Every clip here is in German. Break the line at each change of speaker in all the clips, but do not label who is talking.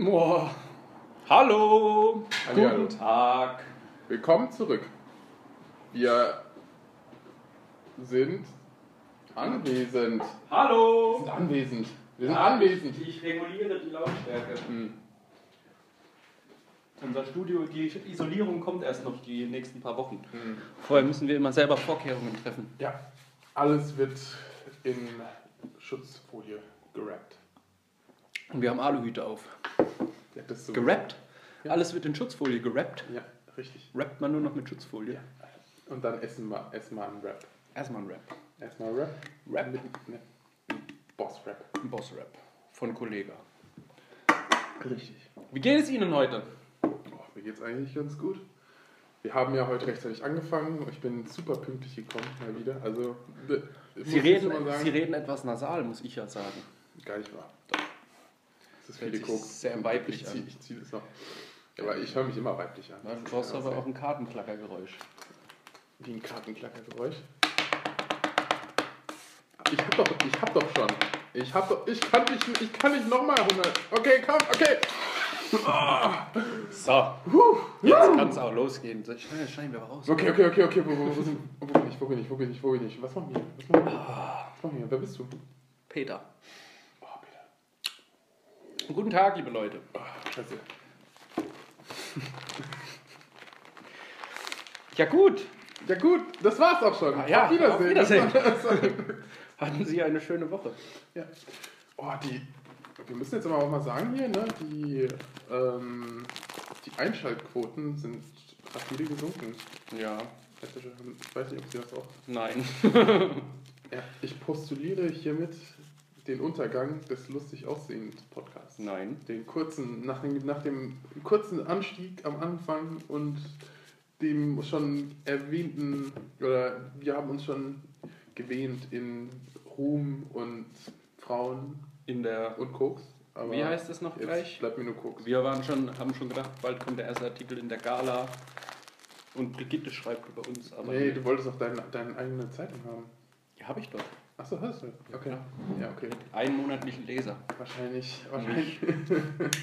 Boah. Hallo.
Hallihallo.
Guten Tag.
Willkommen zurück. Wir sind anwesend. Wir
Hallo.
sind anwesend. Wir sind anwesend.
Ich reguliere die Lautstärke.
Hm.
Unser Studio, die Isolierung kommt erst noch die nächsten paar Wochen.
Hm.
Vorher müssen wir immer selber Vorkehrungen treffen.
Ja, alles wird in Schutzfolie gerappt.
Und wir haben Aluhüte auf.
Ja, so
Gerappt?
Ja.
Alles wird in Schutzfolie gerappt.
Ja, richtig.
Rappt man nur noch mit Schutzfolie?
Ja. Und dann essen wir, wir einen Rap.
Erstmal ein Rap.
Erstmal Rap.
Rap.
Mit, ne, Boss-Rap.
Ein Boss-Rap. Von Kollega.
Richtig.
Wie geht es Ihnen heute?
Oh, mir geht's eigentlich ganz gut. Wir haben ja heute rechtzeitig angefangen. Ich bin super pünktlich gekommen, mal wieder. Also, äh,
Sie reden, Sie reden etwas nasal, muss ich ja sagen.
Gar nicht wahr. Das ist viele Koks.
sehr weiblich
ich zieh,
an.
Ich ziehe das noch. Aber ich höre mich immer weiblich an.
Du brauchst aber auch ein Kartenklackergeräusch.
Wie ein Kartenklackergeräusch. Ich hab doch, ich hab doch schon. Ich hab doch, ich kann nicht, ich kann nicht nochmal 100. Okay, komm, okay.
So, jetzt kann es auch losgehen. So, Schneiden, wir raus.
Okay, okay, okay, okay. Wo, wo, wo, wo bin ich, wo bin ich, wo bin ich, wo bin ich? Was machen wir? Was machen wir? Was machen wir? Wer bist du?
Peter. Guten Tag, liebe Leute.
Oh.
Ja gut,
Ja gut, das war's auch schon.
Ah, ja,
auf Wiedersehen.
auf Wiedersehen. Hatten Sie eine schöne Woche.
Ja. Oh, die. Wir müssen jetzt aber auch mal sagen hier, ne? Die, ähm, die Einschaltquoten sind rapide gesunken.
Ja,
Ich weiß nicht, ob Sie das auch.
nein.
Ja, ich postuliere hiermit den Untergang des lustig aussehend Podcasts.
Nein.
Den kurzen, nach dem, nach dem kurzen Anstieg am Anfang und dem schon erwähnten, oder wir haben uns schon gewähnt in Ruhm und Frauen
In der.
und Koks. Aber
Wie heißt es noch
jetzt
gleich?
bleibt mir nur Koks.
Wir waren schon, haben schon gedacht, bald kommt der erste Artikel in der Gala. Und Brigitte schreibt über uns, aber.
nee, du wolltest auch deine, deine eigene Zeitung haben.
Ja, habe ich doch.
Achso, hast du? Okay. Ja, okay.
Einen monatlichen Leser.
Wahrscheinlich, wahrscheinlich,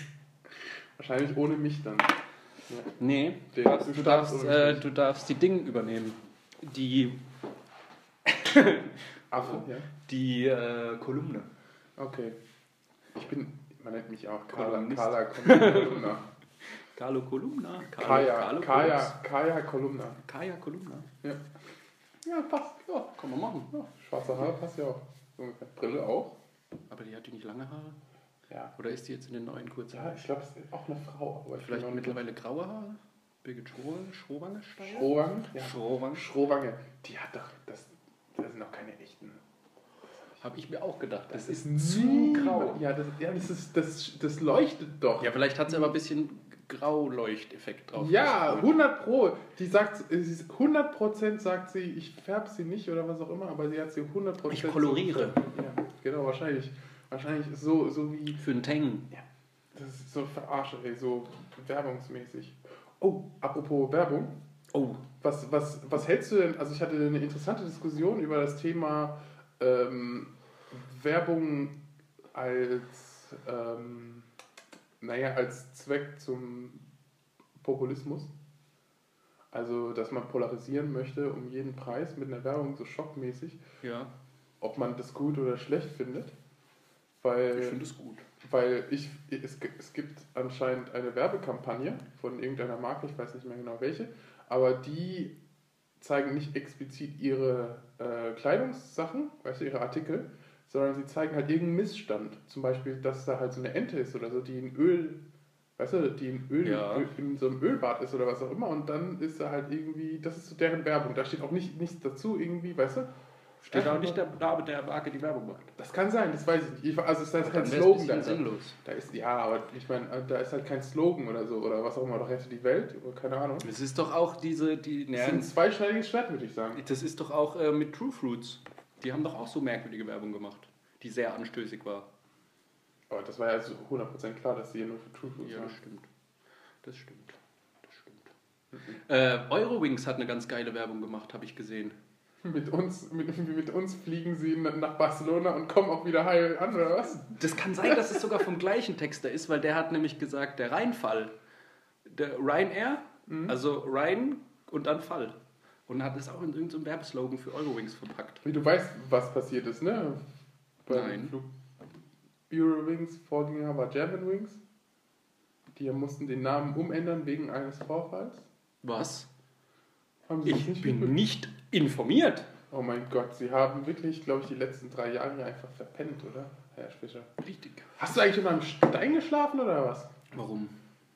wahrscheinlich ohne mich dann. Ja.
Nee, du, darfst,
du
darfst, äh, du darfst die Dinge übernehmen. Die,
Affe, ja.
die äh, Kolumne.
Okay. Ich bin, man nennt mich auch Carla,
Kolumnist.
Carla Kolumna.
Carlo Kolumna. Carlo,
Kaya,
Carlo
Kaya,
Kolumna.
Kaya Kolumna.
Kaya Kolumna.
Ja. Ja, passt. Ja.
Kann man machen.
ja. Schwarze Haare passt ja auch. So ungefähr. Brille auch.
Aber die hat die nicht lange Haare?
Ja.
Oder ist die jetzt in den neuen kurzen
Ja, ich glaube, es ist auch eine Frau. Aber ich
Vielleicht
noch
mittlerweile graue Haare? Birgit Schrowange? Schrowange Steiger?
Schrowange? Ja.
Schrowange.
Schrowange. Die hat doch, das, das sind doch keine echten.
Habe ich mir auch gedacht. Das,
Das
ist zu grau.
Ja, das, ja das, ist, das, das leuchtet doch.
Ja, vielleicht hat sie aber ein bisschen Grauleuchteffekt drauf.
Ja, 100 Pro. Die sagt, sie ist 100 Prozent sagt sie, ich färbe sie nicht oder was auch immer, aber sie hat sie 100 Prozent.
Ich koloriere.
So, ja, genau, wahrscheinlich. Wahrscheinlich ist so, so wie,
Für einen Tang.
das ist so verarsche, ey, so werbungsmäßig. Oh, apropos Werbung.
Oh,
Was, was, was hältst du denn, also ich hatte eine interessante Diskussion über das Thema ähm, Werbung als, ähm, naja, als Zweck zum Populismus. Also, dass man polarisieren möchte um jeden Preis mit einer Werbung so schockmäßig,
ja.
ob man das gut oder schlecht findet. Weil
Ich finde es gut.
weil ich, es, es gibt anscheinend eine Werbekampagne von irgendeiner Marke, ich weiß nicht mehr genau welche, aber die zeigen nicht explizit ihre äh, Kleidungssachen, weißt du, ihre Artikel, sondern sie zeigen halt irgendeinen Missstand. Zum Beispiel, dass da halt so eine Ente ist oder so, die in Öl, weißt du, die in Öl,
Ja.
In so einem Ölbad ist oder was auch immer und dann ist da halt irgendwie, das ist so deren Werbung, da steht auch nicht, nichts dazu irgendwie, weißt du?
Steht
Einfach
auch nicht der Name der Marke, die Werbung macht.
Das kann sein, das weiß ich nicht. Ich, also es ist halt kein Slogan da.
sinnlos.
Da ist, ja, aber ich meine, da ist halt kein Slogan oder so, oder was auch immer, doch rette die Welt, oder keine Ahnung.
Es ist doch auch diese, die,
Das
ja,
ist ein zweischneidiges Schwert, würde ich sagen.
das ist doch auch äh, mit True Fruits. Die haben doch auch so merkwürdige Werbung gemacht, die sehr anstößig war.
Aber das war ja so 100% klar, dass sie hier nur für True Foods
Ja, das stimmt. Das stimmt. Das stimmt. Äh, Eurowings hat eine ganz geile Werbung gemacht, habe ich gesehen.
Mit uns, mit, mit uns fliegen sie nach Barcelona und kommen auch wieder heil an, oder was?
Das kann sein, dass es sogar vom gleichen Texter ist, weil der hat nämlich gesagt, der Rheinfall, der Ryanair,
Mhm.
also Rhein und dann Fall. Und hat es auch in irgendeinem Werbeslogan für Eurowings verpackt.
Wie du weißt, was passiert ist, ne?
Nein.
Flug Eurowings, Vorgänger war Germanwings. Die mussten den Namen umändern wegen eines Vorfalls.
Was?
Haben
Ich
nicht
bin nicht informiert.
Oh mein Gott, sie haben wirklich, glaube ich, die letzten drei Jahre hier einfach verpennt, oder? Herr Fischer.
Richtig.
Hast du eigentlich unter einem Stein geschlafen oder was?
Warum?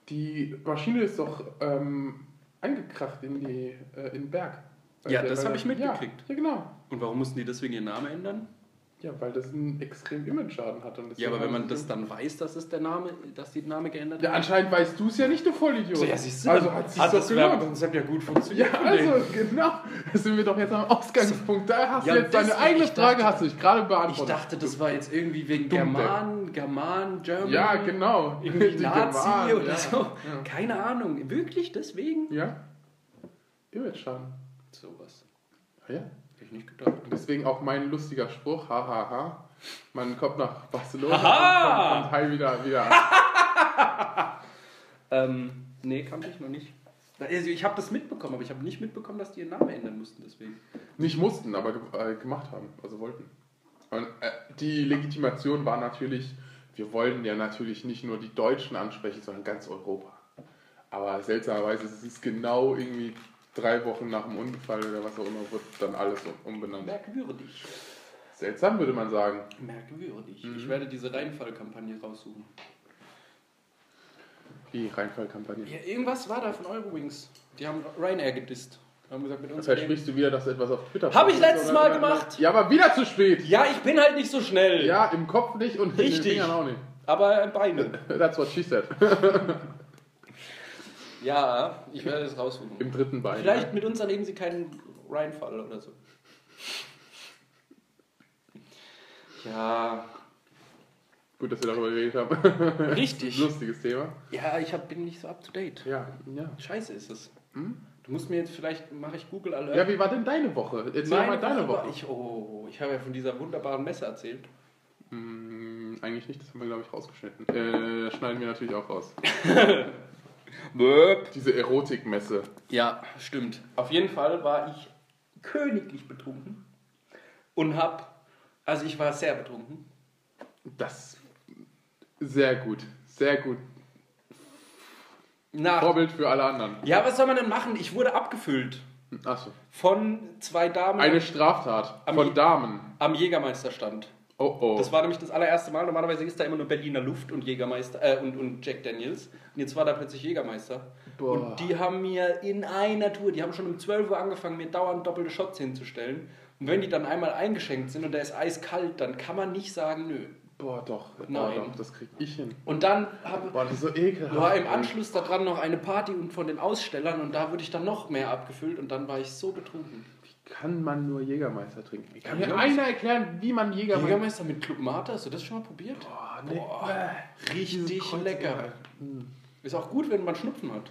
Die Maschine ist doch ähm, eingekracht in, die, äh, in den Berg.
Ja,
der-
das
weil
hab ich mitgekriegt.
Ja, ja, genau.
Und warum mussten die deswegen ihren Namen ändern?
Ja, weil das einen extremen Image-Schaden hat. Und
Ja, aber wenn man das dann weiß, dass es der Name, dass die Name geändert
Ja,
haben.
anscheinend weißt du es ja nicht, du Vollidiot.
So, ja, siehst du,
also hat sich
hat das. Werbekonzept ja gut funktioniert.
Ja, also genau. Da sind wir doch jetzt am Ausgangspunkt. Da hast
Ja,
du jetzt deine eigene
ich
Frage,
dachte-
hast du dich gerade
Ich
beantwortet.
dachte, das war jetzt irgendwie wegen
Dummdepp.
German, German, German.
Ja, genau.
Irgendwie
Die
Nazi
Germanen,
oder
ja.
so.
Ja.
Keine Ahnung. Wirklich deswegen?
Ja. Image-Schaden.
Sowas.
Ja.
Ich nicht gedacht.
Und deswegen auch mein lustiger Spruch, hahaha. Man kommt nach Barcelona
Aha!
und kommt heil wieder, wieder an.
Ähm, nee, kannte ich noch nicht. Also ich habe das mitbekommen, aber ich habe nicht mitbekommen, dass die ihren Namen ändern mussten deswegen.
Nicht mussten, aber ge äh, gemacht haben, also wollten. Und, äh, die Legitimation war natürlich, wir wollten ja natürlich nicht nur die Deutschen ansprechen, sondern ganz Europa. Aber seltsamerweise ist es genau irgendwie drei Wochen nach dem Unfall oder was auch immer, wird dann alles um- umbenannt.
Merkwürdig.
Seltsam würde man sagen.
Merkwürdig.
Mhm.
Ich werde diese Rheinfall-Kampagne raussuchen.
Die Rheinfall-Kampagne.
Ja, irgendwas war da von Eurowings. Die haben Ryanair gedisst. Haben gesagt, mit uns.
Versprichst du wieder, dass etwas auf Twitter
Hab ich letztes? Mal gemacht.
Ja, aber wieder zu spät.
Ja, ich bin halt nicht so schnell.
Ja, im Kopf nicht und in den
Richtig.
Fingern auch nicht.
Aber Beine.
That's what she said.
Ja, ich werde es raussuchen.
Im dritten Bein.
Vielleicht mit uns erleben sie keinen Rheinfall oder so. Ja,
Gut, dass wir darüber geredet haben.
richtig.
Lustiges Thema.
Ja, ich hab, bin nicht so up to date.
Ja, ja.
Scheiße ist es.
Hm?
Du musst mir jetzt vielleicht, mache ich Google Alert.
Ja, wie war denn deine Woche? Erzähl
Meine
mal deine
war-
Woche.
Ich, oh, ich habe ja von dieser wunderbaren Messe erzählt.
Hm, eigentlich nicht, das haben wir, glaube ich, rausgeschnitten. Äh, schneiden wir natürlich auch raus. Diese Erotikmesse.
Ja, stimmt. Auf jeden Fall war ich königlich betrunken und hab, also ich war sehr betrunken.
Das sehr gut. Sehr gut.
Nach,
Vorbild für alle anderen.
ja, was soll man denn machen? Ich wurde abgefüllt
Achso.
von zwei Damen
Eine Straftat von Damen.
am Jägermeisterstand.
Oh oh.
Das war nämlich das allererste Mal. Normalerweise ist da immer nur Berliner Luft und Jägermeister äh, und, und Jack Daniels. Und jetzt war da plötzlich Jägermeister.
Boah.
Und die haben mir in einer Tour, die haben schon um 12 Uhr angefangen, mir dauernd doppelte Shots hinzustellen. Und wenn die dann einmal eingeschenkt sind und der ist eiskalt, dann kann man nicht sagen, nö.
Boah, doch. Boah,
Nein.
doch. Das krieg ich hin.
Und dann habe
Boah, das ist so ekelhaft.
war im Anschluss daran noch eine Party und von den Ausstellern und da wurde ich dann noch mehr abgefüllt und dann war ich so betrunken.
Kann man nur Jägermeister trinken? Wie kann mir einer erklären, wie man Jägermeister...
Jägermeister mit Club Mate, hast du das schon mal probiert?
Boah, nee.
Boah, richtig
Kreuz-
lecker.
Mm.
Ist auch gut, wenn man Schnupfen hat.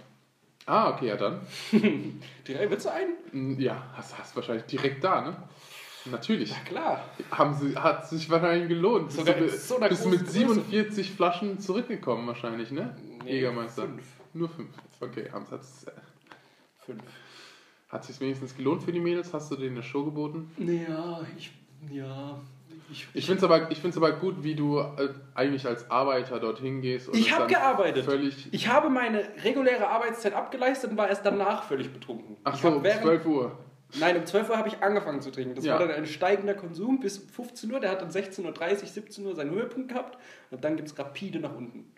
Ah, okay, ja dann.
Direkt, willst du einen?
Mm, Ja, hast, hast wahrscheinlich direkt da, ne? Natürlich.
Ja klar.
Haben sie, hat sich wahrscheinlich gelohnt.
Sogar
bist
so
du
einer
bist mit
Größe.
47 Flaschen zurückgekommen wahrscheinlich, ne?
Nee,
Jägermeister.
Fünf.
Nur fünf. Okay, hat es
Fünf.
Hat sich wenigstens gelohnt für die Mädels? Hast du denen eine Show geboten?
Ja, ich. Ja. Ich,
Ich finde es aber, ich find's aber gut, wie du äh, eigentlich als Arbeiter dorthin gehst. Und
Ich
es
habe gearbeitet.
Völlig.
Ich habe meine reguläre Arbeitszeit abgeleistet und war erst danach völlig betrunken.
Ach
Ich
so, um
während-
12 Uhr.
Nein, um 12 Uhr habe ich angefangen zu trinken. Das
Ja.
war dann ein steigender Konsum bis 15 Uhr. Der hat dann 16.30 Uhr, 17 Uhr seinen Höhepunkt gehabt und dann gibt es rapide nach unten.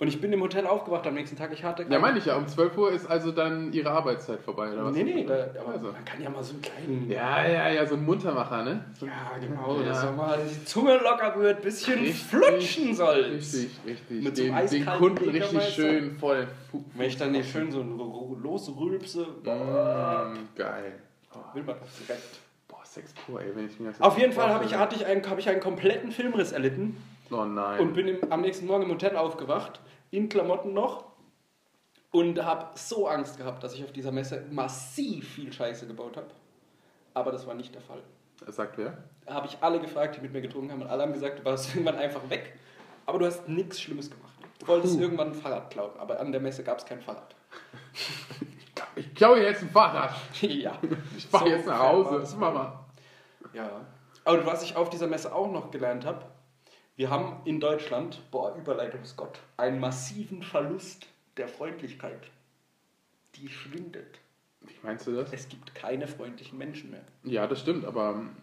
Und ich bin im Hotel aufgewacht am nächsten Tag. Ich hatte
Ja, meine ich ja. Um 12 Uhr ist also dann ihre Arbeitszeit vorbei, oder was?
Nee, nee, da, aber
Also.
man kann ja mal so einen kleinen.
Ja, ja, ja, so ein Muntermacher, ne?
Ja, genau,
Ja.
dass mal die Zunge locker wird, ein bisschen
Richtig,
flutschen soll.
Richtig, richtig.
Mit so
den, den Kunden richtig schön Fu
Wenn ich dann hier schön so losrülpse,
Mm, geil. Oh,
will man das direkt.
boah, Sex pur, ey, wenn ich mir das
Auf jeden Fall habe ich, hatte ich einen, habe ich einen kompletten Filmriss erlitten
Oh nein.
und bin im, am nächsten Morgen im Hotel aufgewacht, in Klamotten noch und habe so Angst gehabt, dass ich auf dieser Messe massiv viel Scheiße gebaut habe. aber das war nicht der Fall.
Sagt wer?
Da habe ich alle gefragt, die mit mir getrunken haben und alle haben gesagt, du warst irgendwann einfach weg, aber du hast nichts Schlimmes gemacht. Du wolltest
Puh.
irgendwann ein Fahrrad klauen, aber an der Messe gab es kein Fahrrad.
Ich klaue jetzt ein Fahrrad.
ja.
Ich fahre
So
jetzt nach Hause.
das.
Mama.
Ja. Und was ich auf dieser Messe auch noch gelernt habe, wir haben in Deutschland, boah, Überleitungsgott, einen massiven Verlust der Freundlichkeit. Die schwindet.
Wie meinst du das?
Es gibt keine freundlichen Menschen mehr.
Ja, das stimmt, aber ähm,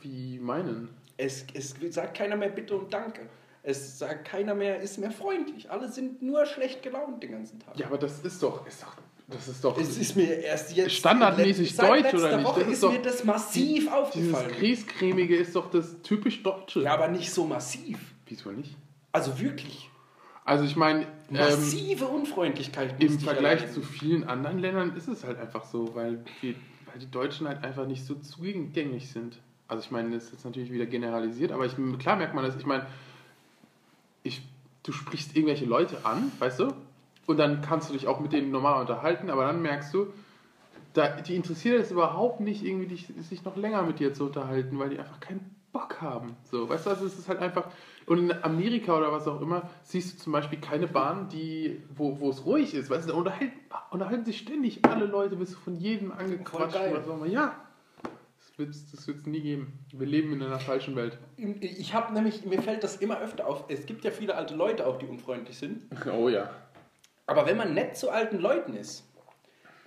wie meinen?
Es, es sagt keiner mehr Bitte und Danke. Es sagt keiner mehr, ist mehr freundlich. Alle sind nur schlecht gelaunt den ganzen Tag.
Ja, aber das ist doch, ist doch, das ist doch
Es ist mir erst jetzt.
Standardmäßig
seit
deutsch, oder nicht?
Woche
Das ist
ist,
doch-
mir das massiv
dieses
aufgefallen.
Grießcremige ist doch das typisch Deutsche.
Ja, aber nicht so massiv.
Wieso nicht?
Also wirklich.
Also ich meine, ähm,
Massive Unfreundlichkeit.
im Vergleich zu vielen anderen Ländern ist es halt einfach so, weil die, weil die Deutschen halt einfach nicht so zugänglich sind. Also ich meine, das ist jetzt natürlich wieder generalisiert, aber ich, klar merkt man das. Ich meine, ich, du sprichst irgendwelche Leute an, weißt du? Und dann kannst du dich auch mit denen normal unterhalten, aber dann merkst du, da, die interessiert es überhaupt nicht, irgendwie dich, sich noch länger mit dir zu unterhalten, weil die einfach keinen Bock haben. So, weißt du, also es ist halt einfach. Und in Amerika oder was auch immer, siehst du zum Beispiel keine Bahn, die, wo, wo es ruhig ist. Weißt du, da unterhalten, unterhalten sich ständig alle Leute, bist du von jedem angequatscht.
Voll geil.
oder so. Ja, das wird es das wird's nie geben. Wir leben in einer falschen Welt.
Ich habe nämlich, mir fällt das immer öfter auf. Es gibt ja viele alte Leute auch, die unfreundlich sind.
Oh ja.
Aber wenn man nett zu alten Leuten ist,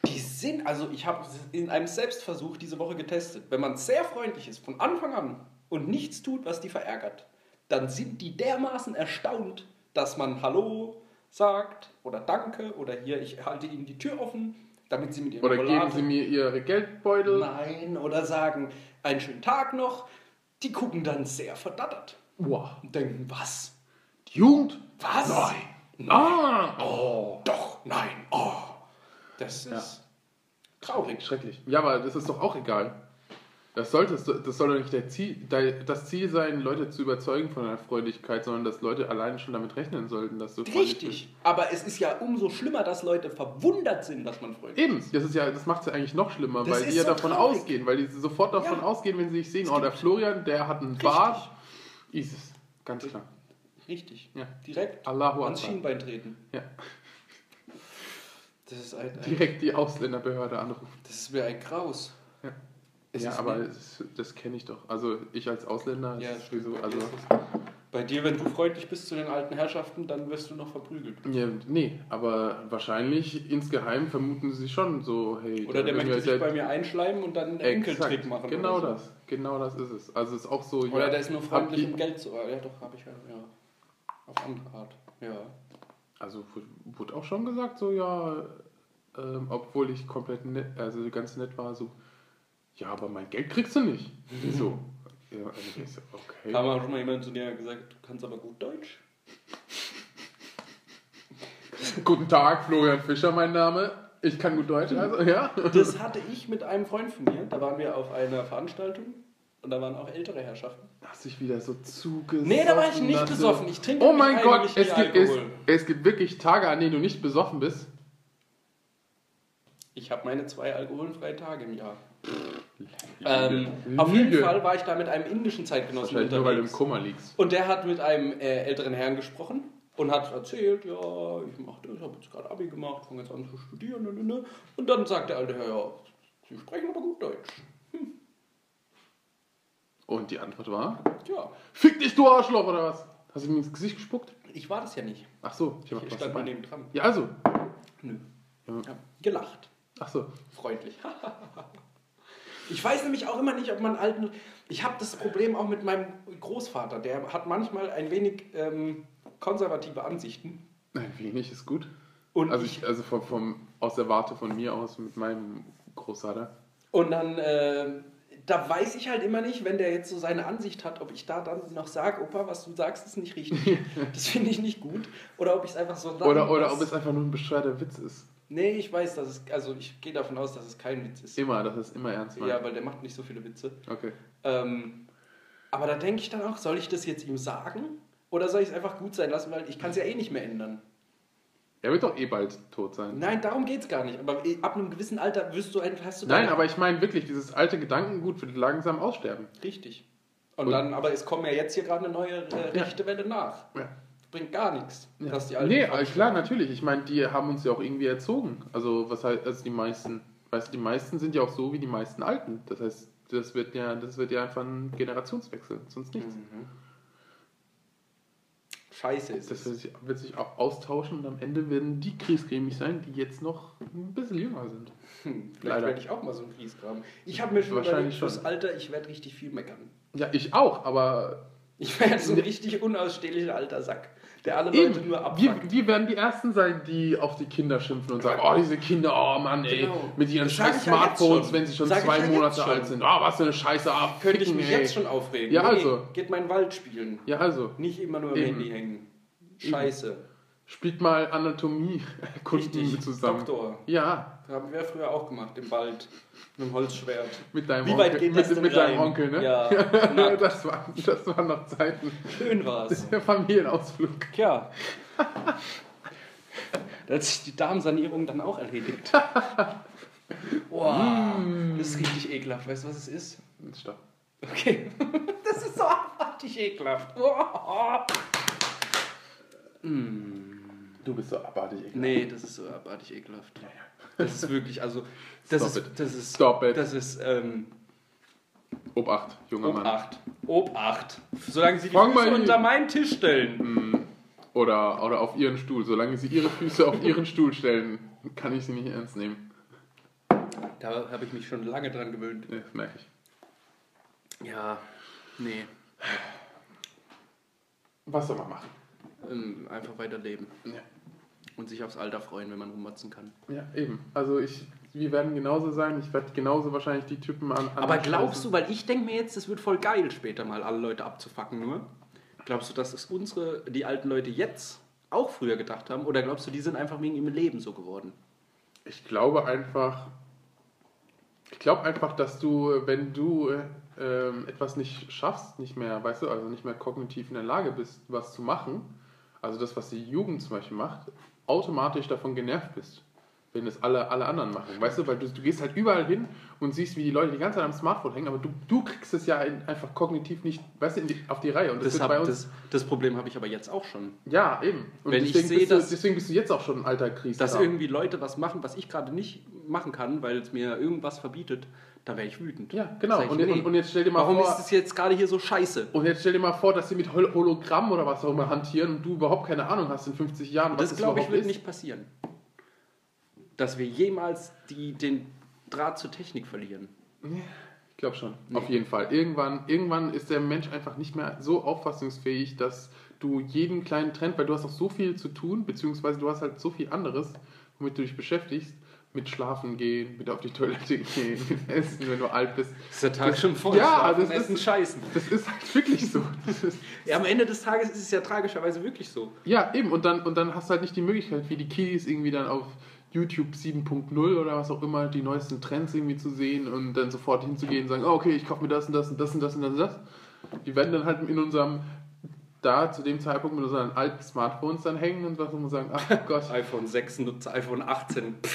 die sind, also ich habe in einem Selbstversuch diese Woche getestet, wenn man sehr freundlich ist von Anfang an und nichts tut, was die verärgert, dann sind die dermaßen erstaunt, dass man Hallo sagt oder Danke oder hier, ich halte Ihnen die Tür offen, damit Sie mit Ihrem
Oder geben
Rollator-
sie mir ihre Geldbeutel.
Nein, oder sagen einen schönen Tag noch. Die gucken dann sehr verdattert
Wow.
und denken, was?
Die Jugend?
Was?
Nein. Ah!
Oh, doch, nein, oh. Das ist
Ja.
traurig.
Schrecklich. Ja, aber das ist doch auch egal. Das, sollte, das soll doch nicht der Ziel, das Ziel sein, Leute zu überzeugen von deiner Freundlichkeit, sondern dass Leute alleine schon damit rechnen sollten, dass du freundlich
Richtig. Aber es ist ja umso schlimmer, dass Leute verwundert sind, dass man freundlich
Eben, das, ist ja, das macht es ja eigentlich noch schlimmer,
Das
weil
ist
die ja
so
davon
traurig.
ausgehen, weil die sofort davon
Ja.
ausgehen, wenn sie sich sehen,
Es
oh, der Florian, der hat einen
Richtig.
Bart. Isis, ganz klar.
Richtig.
Ja.
Direkt
Allahu
ans
Akbar.
Schienbein treten.
Ja.
Das ist, ein, ein,
Direkt die Ausländerbehörde anrufen.
das ist mir ein Graus.
Ja. Ja, aber das, das kenne ich doch. Also ich als Ausländer,
Ja,
ist sowieso, also
Bei dir, wenn du freundlich bist zu den alten Herrschaften, dann wirst du noch verprügelt.
ja, nee, aber wahrscheinlich insgeheim vermuten sie schon so, hey,
Oder der möchte sich bei mir einschleimen und dann einen
Exakt,
Enkeltrick machen.
Genau
so.
das, genau das ist es. Also es ist auch so.
Oder
ja,
der ist nur freundlich,
ich-
um Geld zu. Ja, doch, habe ich ja. ja. Auf andere Art. Ja.
Also wurde- auch schon gesagt, so ja, ähm, obwohl ich komplett nett, also ganz nett war, so, ja, aber mein Geld kriegst du nicht. so. Ja, also ich so, okay.
Kam auch schon mal jemand zu dir gesagt, du kannst aber gut Deutsch?
Guten Tag, Florian Fischer, mein Name. Ich kann gut Deutsch, also ja.
Das hatte ich mit einem Freund von mir. Da waren wir auf einer Veranstaltung und da waren auch ältere Herrschaften.
Hast dich wieder so zugesoffen.
Nee, da war ich nicht besoffen. Ich trinke
Oh mein Gott, es gibt, es,
Alkohol.
es gibt wirklich Tage, an denen du nicht besoffen bist.
Ich habe meine zwei alkoholfreien Tage im Jahr. Ähm, auf jeden. Fall war ich da mit einem indischen Zeitgenossen
Wahrscheinlich nur, weil du im
unterwegs.
Kummer liegst.
Und der hat mit einem äh, älteren Herrn gesprochen und hat erzählt, ja, ich mache das, habe jetzt gerade Abi gemacht, fange jetzt an zu studieren. Ne, ne, ne. Und dann sagt der alte Herr, ja, Sie sprechen aber gut Deutsch.
Und die Antwort war:
Ja,
Fick dich, du Arschloch, oder was? Hast du ihm ins Gesicht gespuckt?
ich war das ja nicht.
Ach so, ich
Ich stand
gemeint.
neben dran.
Ja, also.
Nö.
Ja.
Ja, gelacht.
Ach so.
Freundlich. ich weiß nämlich auch immer nicht, ob man alten. Ich habe das Problem auch mit meinem Großvater. Der hat manchmal ein wenig ähm, konservative Ansichten.
Ein wenig ist gut.
Und,
Also,
ich,
also vom, vom, aus der Warte von mir aus mit meinem Großvater.
und dann, äh, da weiß ich halt immer nicht, wenn der jetzt so seine Ansicht hat, ob ich da dann noch sage, Opa, was du sagst, ist nicht richtig. das finde ich nicht gut. Oder ob ich es einfach so lassen
Oder, oder ob es einfach nur ein bescheuerter Witz ist.
Nee, ich weiß, dass es. Also ich gehe davon aus, dass es kein Witz ist.
Immer, das ist immer ernst meint.
Ja, weil der macht nicht so viele Witze.
Okay.
Ähm, aber da denke ich dann auch, soll ich das jetzt ihm sagen? Oder soll ich es einfach gut sein lassen, weil ich kann es ja eh nicht mehr ändern.
Er wird doch eh bald tot sein.
Nein, darum geht's gar nicht. Aber ab einem gewissen Alter wirst du hast du
Nein, aber ich meine wirklich, dieses alte Gedankengut wird langsam aussterben.
Richtig. Und,
Und-
dann, aber es kommen ja jetzt hier gerade eine neue äh,
Ja.
rechte Welle nach.
Ja.
Bringt gar nichts.
Ja.
Dass die alten
nee,
Frauen-
äh, klar, natürlich. Ich meine, die haben uns ja auch irgendwie erzogen. Also, was heißt, also die meisten, weißt du, die meisten sind ja auch so wie die meisten Alten. Das heißt, das wird ja, das wird ja einfach ein Generationswechsel, sonst nichts.
Mhm. Scheiße ist
Das wird sich, wird sich auch austauschen und am Ende werden die kriegscremig sein, die jetzt noch ein bisschen jünger sind.
Hm, vielleicht werde ich auch mal so ein Fließkram. Ich habe mir schon
Wahrscheinlich
überlegt,
schon.
Alter, ich werde richtig viel meckern.
Ja, ich auch, aber
Ich werde so ein richtig unausstehlicher alter Sack, der alle Leute
eben,
nur
wir,
abfuckt.
wir werden die Ersten sein, die auf die Kinder schimpfen und sagen, oh, diese Kinder, oh Mann, ey,
Genau.
mit ihren
Das sag
scheiß
ich ja jetzt
Smartphones,
schon.
wenn sie schon
Sag ich
zwei
ja jetzt
Monate
schon.
alt sind. Oh, was für eine Scheiße, ah,
Könnte ich mich jetzt schon aufregen.
Ja, also.
Geht mein Wald spielen.
Ja, also,
Nicht immer nur am
Eben.
Handy hängen. Scheiße.
spielt mal Anatomie Kunden
Richtig.
zusammen.
Doktor.
Ja,
Haben wir früher auch gemacht, im Wald. Mit dem Holzschwert.
mit deinem
Wie
Onkel.
weit geht
mit,
das denn
mit deinem
rein?
Onkel, ne?
Ja,
das, war, das waren noch Zeiten.
Schön war's.
Der Familienausflug.
Tja. Da hat sich die Darmsanierung dann auch erledigt. Boah, das ist richtig ekelhaft. Weißt du, was es ist?
Stopp.
Okay. Das ist so abartig ekelhaft. Boah.
Du bist so abartig ekelhaft.
Nee, das ist so abartig ekelhaft. Das ist wirklich, also, das
Stop
ist, das ist,
Stop it.
das ist, ähm,
Obacht, junger Mann.
Obacht. Obacht. Solange sie die
Fang mal
Füße
hin.
unter meinen Tisch stellen.
Oder, oder auf ihren Stuhl. Solange sie ihre Füße auf ihren Stuhl stellen, kann ich sie nicht ernst nehmen.
Da habe ich mich schon lange dran gewöhnt.
Nee, das merke ich.
Ja, nee.
Was soll man machen?
Ähm, einfach weiterleben.
Ja.
Und sich aufs Alter freuen, wenn man rummotzen kann.
Ja, eben. Also ich, wir werden genauso sein. Ich werde genauso wahrscheinlich die Typen an. an
Aber glaubst du, weil ich denke mir jetzt, das wird voll geil, später mal alle Leute abzufacken nur. Glaubst du, dass es unsere, die alten Leute jetzt auch früher gedacht haben? Oder glaubst du, die sind einfach wegen ihrem Leben so geworden?
Ich glaube einfach. Ich glaube einfach, dass du, wenn du ähm, etwas nicht schaffst, nicht mehr, weißt du, also nicht mehr kognitiv in der Lage bist, was zu machen, also das, was die Jugend zum Beispiel macht, automatisch davon genervt bist. Wenn es alle, alle anderen machen. Weißt du, weil du, du gehst halt überall hin und siehst, wie die Leute die ganze Zeit am Smartphone hängen, aber du, du kriegst es ja in, einfach kognitiv nicht, weißt du, die, auf die Reihe. Und das,
Das, hab, das, das Problem habe ich aber jetzt auch schon.
ja, eben. Und
Wenn ich
deswegen,
sehe,
bist du,
dass-
deswegen bist du jetzt auch schon ein alter Krieger.
Dass irgendwie Leute was machen, was ich gerade nicht machen kann, weil es mir irgendwas verbietet, da wäre ich wütend.
Ja, genau.
Ich,
Und,
nee.
und, jetzt stell dir mal
Warum
vor.
ist es jetzt gerade hier so scheiße?
Und jetzt stell dir mal vor, dass sie mit Hol Hologramm oder was auch immer hantieren und du überhaupt keine Ahnung hast in 50 Jahren, was
Das
das
glaube ich wird nicht passieren. Dass wir jemals die, den Draht zur Technik verlieren.
Ich glaube schon. Auf jeden Fall. Irgendwann, irgendwann ist der Mensch einfach nicht mehr so auffassungsfähig, dass du jeden kleinen Trend, weil du hast auch so viel zu tun, beziehungsweise du hast halt so viel anderes, womit du dich beschäftigst, mit Schlafen gehen, mit auf die Toilette gehen, mit Essen, wenn du alt bist.
Ist der Tag
Das-
schon voll?
Ja,
Schlafen,
das
Essen,
ist-
Scheißen.
Das ist halt wirklich so.
Ja, am Ende des Tages ist es ja tragischerweise wirklich so.
Ja, eben. Und dann, und dann hast du halt nicht die Möglichkeit, wie die Kiddies irgendwie dann auf YouTube 7.0 oder was auch immer, die neuesten Trends irgendwie zu sehen und dann sofort hinzugehen und sagen, oh, okay, ich kaufe mir das und das und das und das und das und das. Die werden dann halt in unserem, da zu dem Zeitpunkt mit unseren alten Smartphones dann hängen und was und sagen, ach Gott.
iPhone 6 nutzt iPhone 18.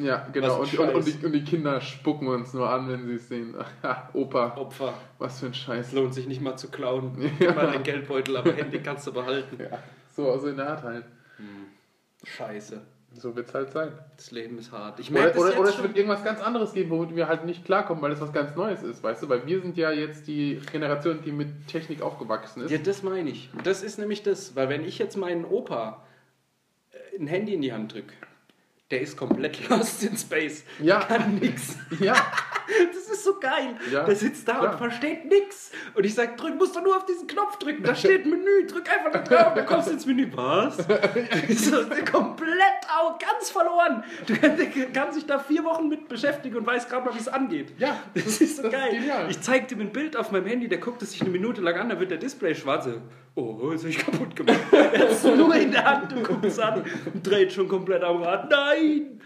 Ja, genau. Und, und, und, die, und die Kinder spucken uns nur an, wenn sie es sehen. Ja, Opa,
Opfer.
was für ein
Es
Scheiß.
lohnt sich nicht mal zu klauen. Gib mal den Geldbeutel, aber Handy kannst du behalten.
Ja, so, also in der Art halt.
Scheiße.
So wird es halt sein.
Das Leben ist hart. Ich merke
Oder,
das
oder, oder es wird irgendwas ganz anderes geben, womit wir halt nicht klarkommen, weil es was ganz Neues ist, weißt du? Weil wir sind ja jetzt die Generation, die mit Technik aufgewachsen ist.
Ja, das meine ich. Das ist nämlich das, weil wenn ich jetzt meinen Opa äh, ein Handy in die Hand drücke, der ist komplett lost in space.
Ja.
Der kann nix.
Ja,
ist so geil.
Ja,
der sitzt da
klar.
und versteht nix. Und ich sag, drück, musst du nur auf diesen Knopf drücken. Da steht Menü, drück einfach da drauf, dann kommst du ins Menü. Was? so, komplett auch ganz verloren. Du kannst, sich da vier Wochen mit beschäftigen und weiß gerade mal, wie es angeht.
Ja,
Das ist so
das ist
geil.
genial.
ich zeig dem ein Bild auf meinem Handy, der guckt es sich eine Minute lang an, dann wird der Display schwarz. Oh, ist ich kaputt gemacht. er es nur in der Hand und guckt es an und dreht schon komplett am Rad. Nein!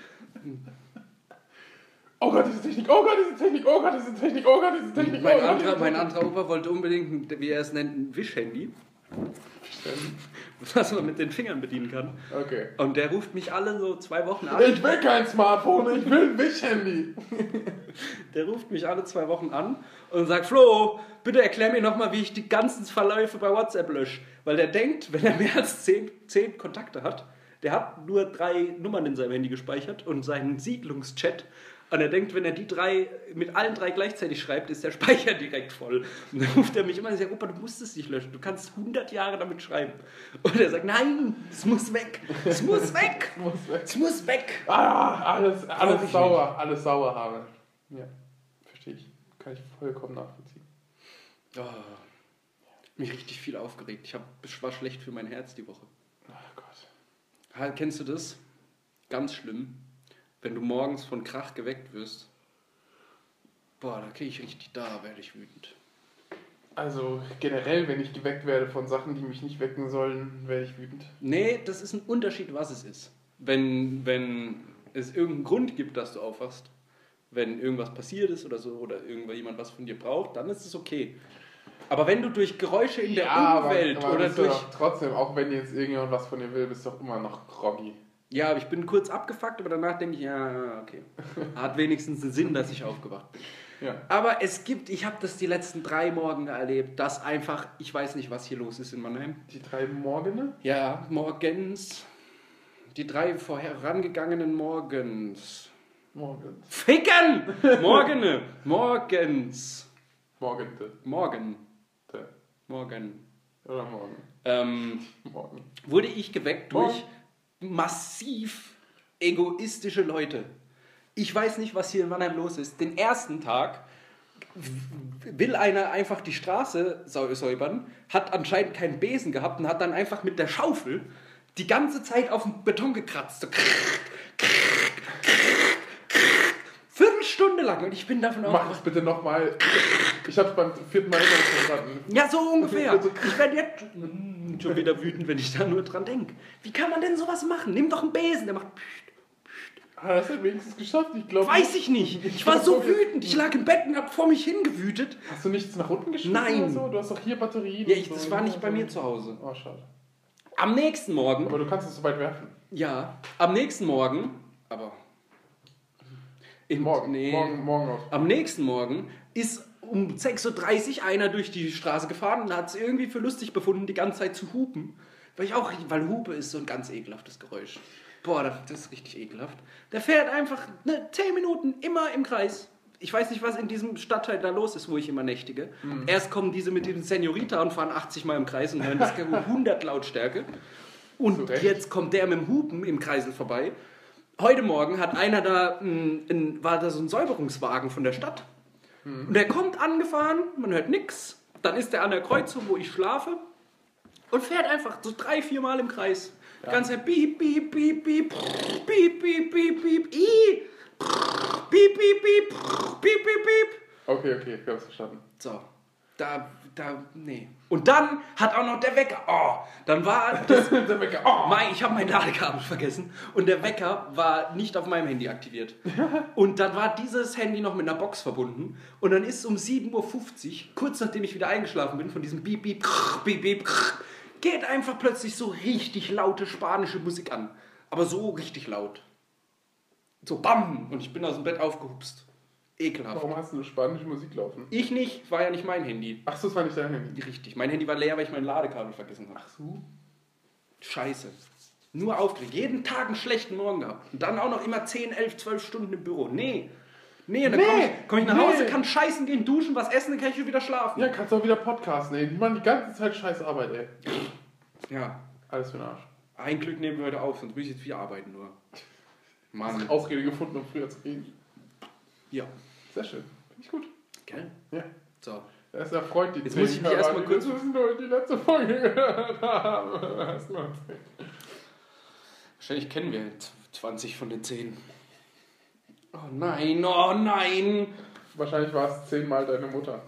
Oh Gott, diese Technik, oh Gott, diese Technik, oh Gott, diese Technik, oh Gott, diese Technik,
Mein
oh Gott,
anderer, mein anderer Opa wollte unbedingt, wie er es nennt, ein Wischhandy. was man mit den Fingern bedienen kann.
Okay.
Und der ruft mich alle so zwei Wochen an.
Ich will kein Smartphone, ich will ein Wisch-Handy.
Der ruft mich alle zwei Wochen an und sagt, Flo, bitte erklär mir nochmal, wie ich die ganzen Verläufe bei WhatsApp lösche. Weil der denkt, wenn er mehr als zehn, zehn Kontakte hat, der hat nur drei Nummern in seinem Handy gespeichert und seinen Siedlungschat. Und er denkt, wenn er die drei mit allen drei gleichzeitig schreibt, ist der Speicher direkt voll. Und dann ruft er mich immer und sagt, Opa, du musst es nicht löschen. Du kannst 100 Jahre damit schreiben. Und er sagt, nein, es muss weg. Es muss weg.
Muss weg.
Es muss weg.
Ah, alles, alles sauer, alles sauer habe. Ja, verstehe ich. Kann ich vollkommen nachvollziehen.
Oh, mich richtig viel aufgeregt. Ich hab, war schlecht für mein Herz die Woche.
Ach Gott.
Kennst du das? Ganz schlimm. Wenn du morgens von Krach geweckt wirst. Boah, da kriege ich richtig, da werde ich wütend.
Also generell, wenn ich geweckt werde von Sachen, die mich nicht wecken sollen, werde ich wütend.
Nee, das ist ein Unterschied, was es ist. Wenn, wenn es irgendeinen Grund gibt, dass du aufwachst, wenn irgendwas passiert ist oder so, oder irgendjemand was von dir braucht, dann ist es okay. Aber wenn du durch Geräusche in der Umwelt
aber, aber
oder durch.
doch Trotzdem, auch wenn jetzt irgendjemand was von dir will, bist du doch immer noch groggy.
Ja, aber ich bin kurz abgefuckt, aber danach denke ich, ja, okay. Hat wenigstens einen Sinn, dass ich aufgewacht bin.
Ja.
Aber es gibt, ich habe das die letzten drei Morgen erlebt, dass einfach, ich weiß nicht, was hier los ist in Mannheim.
Die drei Morgene?
Ja, morgens, die drei vorherangegangenen Morgens.
Morgens.
Ficken! Morgene! Morgens.
Morgente.
Morgen. Morgen.
Oder morgen.
Ähm,
Morgen.
wurde ich geweckt
Morgen.
Massiv egoistische Leute. Ich weiß nicht, was hier in Mannheim los ist. Den ersten Tag will einer einfach die Straße säu- säubern, hat anscheinend keinen Besen gehabt und hat dann einfach mit der Schaufel die ganze Zeit auf den Beton gekratzt. So Viertelstunde lang und ich bin davon
Mach das bitte nochmal. Ich hab's beim vierten Mal immer verstanden.
Ja, so ungefähr.
Also-
Ich werde jetzt mm, schon wieder wütend, wenn ich da nur dran denke. Wie kann man denn sowas machen? Nimm doch einen Besen, der macht.
Ah, das hat er wenigstens geschafft. Ich glaube.
Weiß ich nicht. Ich war so wütend. Ich lag im Bett und hab vor mich hingewütet.
Hast du nichts nach unten geschmissen
Nein.
oder so? Du hast doch hier Batterien.
Ja, ich,
so.
das war nicht bei mir zu Hause.
Oh, schade.
Am nächsten Morgen,
Aber du kannst es so weit werfen.
ja, am nächsten Morgen, aber. In,
Morgen.
Nee.
Morgen, morgen auf.
Am nächsten Morgen ist um 6.30 Uhr einer durch die Straße gefahren und hat es irgendwie für lustig befunden, die ganze Zeit zu hupen. Weil ich auch, weil Hupe ist so ein ganz ekelhaftes Geräusch. Boah, das ist richtig ekelhaft. Der fährt einfach ne, 10 Minuten immer im Kreis. Ich weiß nicht, was in diesem Stadtteil da los ist, wo ich immer nächtige.
Mhm.
Erst kommen diese mit dem Seniorita und fahren 80 Mal im Kreis und hören das 100 Lautstärke. Und
Recht.
jetzt kommt der mit dem Hupen im Kreisel vorbei. Heute Morgen hat einer da, ein, ein, war da so ein Säuberungswagen von der Stadt. Mhm. Und er kommt angefahren, man hört nichts. Dann ist er an der Kreuzung, wo ich schlafe und fährt einfach so drei, vier Mal im Kreis. Ja. Ganz beep, beep, beep, beep, prrr, beep, beep, beep, beep, i, prrr, beep, beep, beep, prrr, beep, beep, beep.
Okay, okay, ich hab's verstanden.
So, da, da, nee. Und dann hat auch noch der Wecker, oh, dann war das,
Der Wecker. Oh!
mein, ich habe mein Ladekabel vergessen und der Wecker war nicht auf meinem Handy aktiviert. Und dann war dieses Handy noch mit einer Box verbunden und dann ist um 7.50 Uhr, kurz nachdem ich wieder eingeschlafen bin, von diesem Beep, Beep, krr, Beep, Beep, krr, geht einfach plötzlich so richtig laute spanische Musik an. Aber so richtig laut. So BAM! Und ich bin aus dem Bett aufgehupst. Ekelhaft.
Warum hast du spanische Musik laufen?
Ich nicht, war ja nicht mein Handy.
Ach so, das war nicht dein Handy.
Richtig. Mein Handy war leer, weil ich mein Ladekabel vergessen habe.
Ach so.
Scheiße. Nur aufgeregt. Jeden Tag einen schlechten Morgen gehabt. Und dann auch noch immer 10, 11, 12 Stunden im Büro. Nee. Nee, dann
Nee.
komme ich, komm ich nach
Nee.
Hause, kann scheißen gehen, duschen, was essen, dann kann ich schon wieder schlafen.
Ja, kannst du auch wieder podcasten, ey. Die machen die ganze Zeit scheiß Arbeit, ey.
Ja.
Alles für den Arsch.
Ein Glück nehmen wir heute auf, sonst muss ich jetzt wieder arbeiten nur. Mann.
Ausrede gefunden, um früher zu gehen.
Ja.
Sehr schön. Finde ich gut.
Gell?
Ja.
So.
Es erfreut die
Jetzt muss ich mich
Hörer,
erst mal
die
kurz-
nur die letzte Folge gehört haben. Erst mal erzählen.
Wahrscheinlich kennen wir 20 von den 10. Oh nein, oh nein.
Wahrscheinlich war es zehnmal deine Mutter.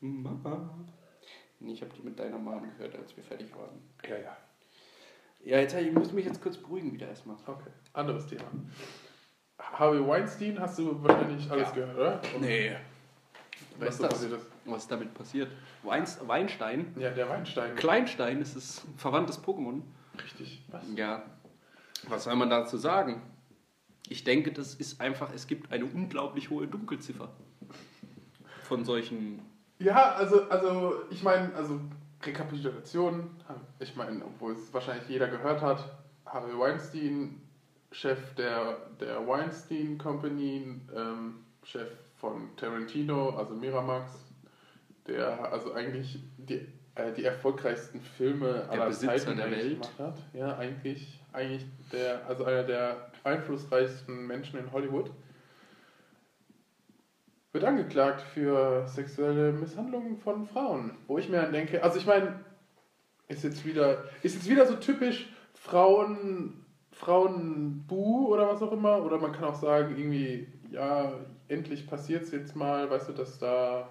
Mama. Nee, ich habe die mit deiner Mom gehört, als wir fertig waren.
Ja, ja.
Ja, jetzt ich muss mich jetzt kurz beruhigen wieder erstmal.
Okay. Anderes Thema. Harvey Weinstein hast du wahrscheinlich alles
Ja.
gehört, oder?
Nee. Wer
was
ist das?
passiert ist.
Was ist damit passiert? Weins, Weinstein?
Ja, der Weinstein.
Kleinstein ist es ein verwandtes Pokémon.
Richtig. Was?
Ja, was soll man dazu sagen? Ich denke, das ist einfach, es gibt eine unglaublich hohe Dunkelziffer von solchen.
Ja, also, also ich meine, also Rekapitulation, ich meine, obwohl es wahrscheinlich jeder gehört hat, Harvey Weinstein, Chef der, der Weinstein Company, ähm, Chef von Tarantino, also Miramax, der also eigentlich die, äh, die erfolgreichsten Filme aller
Besitzer
Zeiten
der Welt.
gemacht hat. Ja, eigentlich, eigentlich der, also einer der einflussreichsten Menschen in Hollywood. Wird angeklagt für sexuelle Misshandlungen von Frauen. Wo ich mir dann denke, also ich meine, ist jetzt wieder, ist jetzt wieder so typisch Frauen, Frauen-Bu oder was auch immer. Oder man kann auch sagen, irgendwie, ja, endlich passiert es jetzt mal, weißt du, dass da,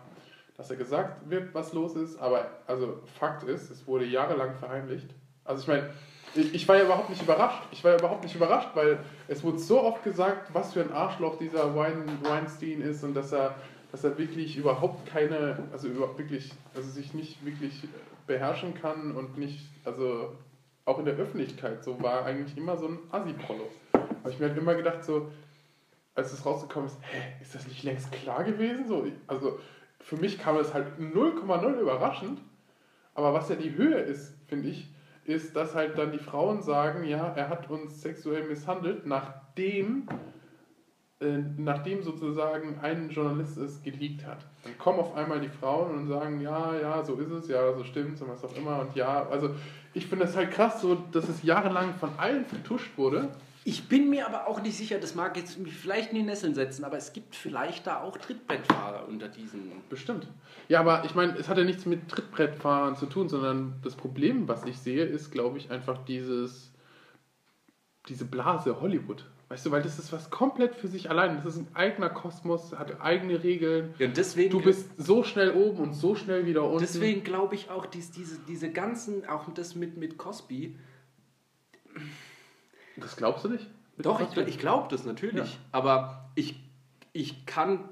dass da gesagt wird, was los ist. Aber also Fakt ist, es wurde jahrelang verheimlicht. Also ich meine, ich, war ja überhaupt nicht überrascht. Ich war ja überhaupt nicht überrascht, weil es wurde so oft gesagt, was für ein Arschloch dieser Wein, Weinstein ist und dass er, dass er wirklich überhaupt keine, also über, wirklich, also sich nicht wirklich beherrschen kann und nicht, also auch in der Öffentlichkeit so war eigentlich immer so ein Assi-Prollo. Aber ich mir halt immer gedacht, so, als es rausgekommen ist, hä, ist das nicht längst klar gewesen? So, also für mich kam es halt 0,0 überraschend. Aber was ja die Höhe ist, finde ich, ist, dass halt dann die Frauen sagen, ja, er hat uns sexuell misshandelt, nachdem, äh, nachdem sozusagen ein Journalist es geleakt hat. Dann kommen auf einmal die Frauen und sagen, ja, ja, so ist es, ja, so stimmt's und was auch immer und ja, also ich finde das halt krass, so, dass es jahrelang von allen vertuscht wurde.
Ich bin mir aber auch nicht sicher, das mag jetzt mich vielleicht in die Nesseln setzen, aber es gibt vielleicht da auch Trittbrettfahrer unter diesen.
Bestimmt. Ja, aber ich meine, es hat ja nichts mit Trittbrettfahrern zu tun, sondern das Problem, was ich sehe, ist, glaube ich, einfach dieses, diese Blase Hollywood. Weißt du, weil das ist was komplett für sich allein. Das ist ein eigener Kosmos, hat eigene Regeln.
Ja, deswegen,
Du bist so schnell oben und so schnell wieder unten.
deswegen glaube ich auch, dies, diese, diese ganzen, auch das mit, mit Cosby,
Das glaubst du nicht? Mit
Doch, ich,
Cosby?
ich glaube das natürlich.
Ja.
Aber ich, ich kann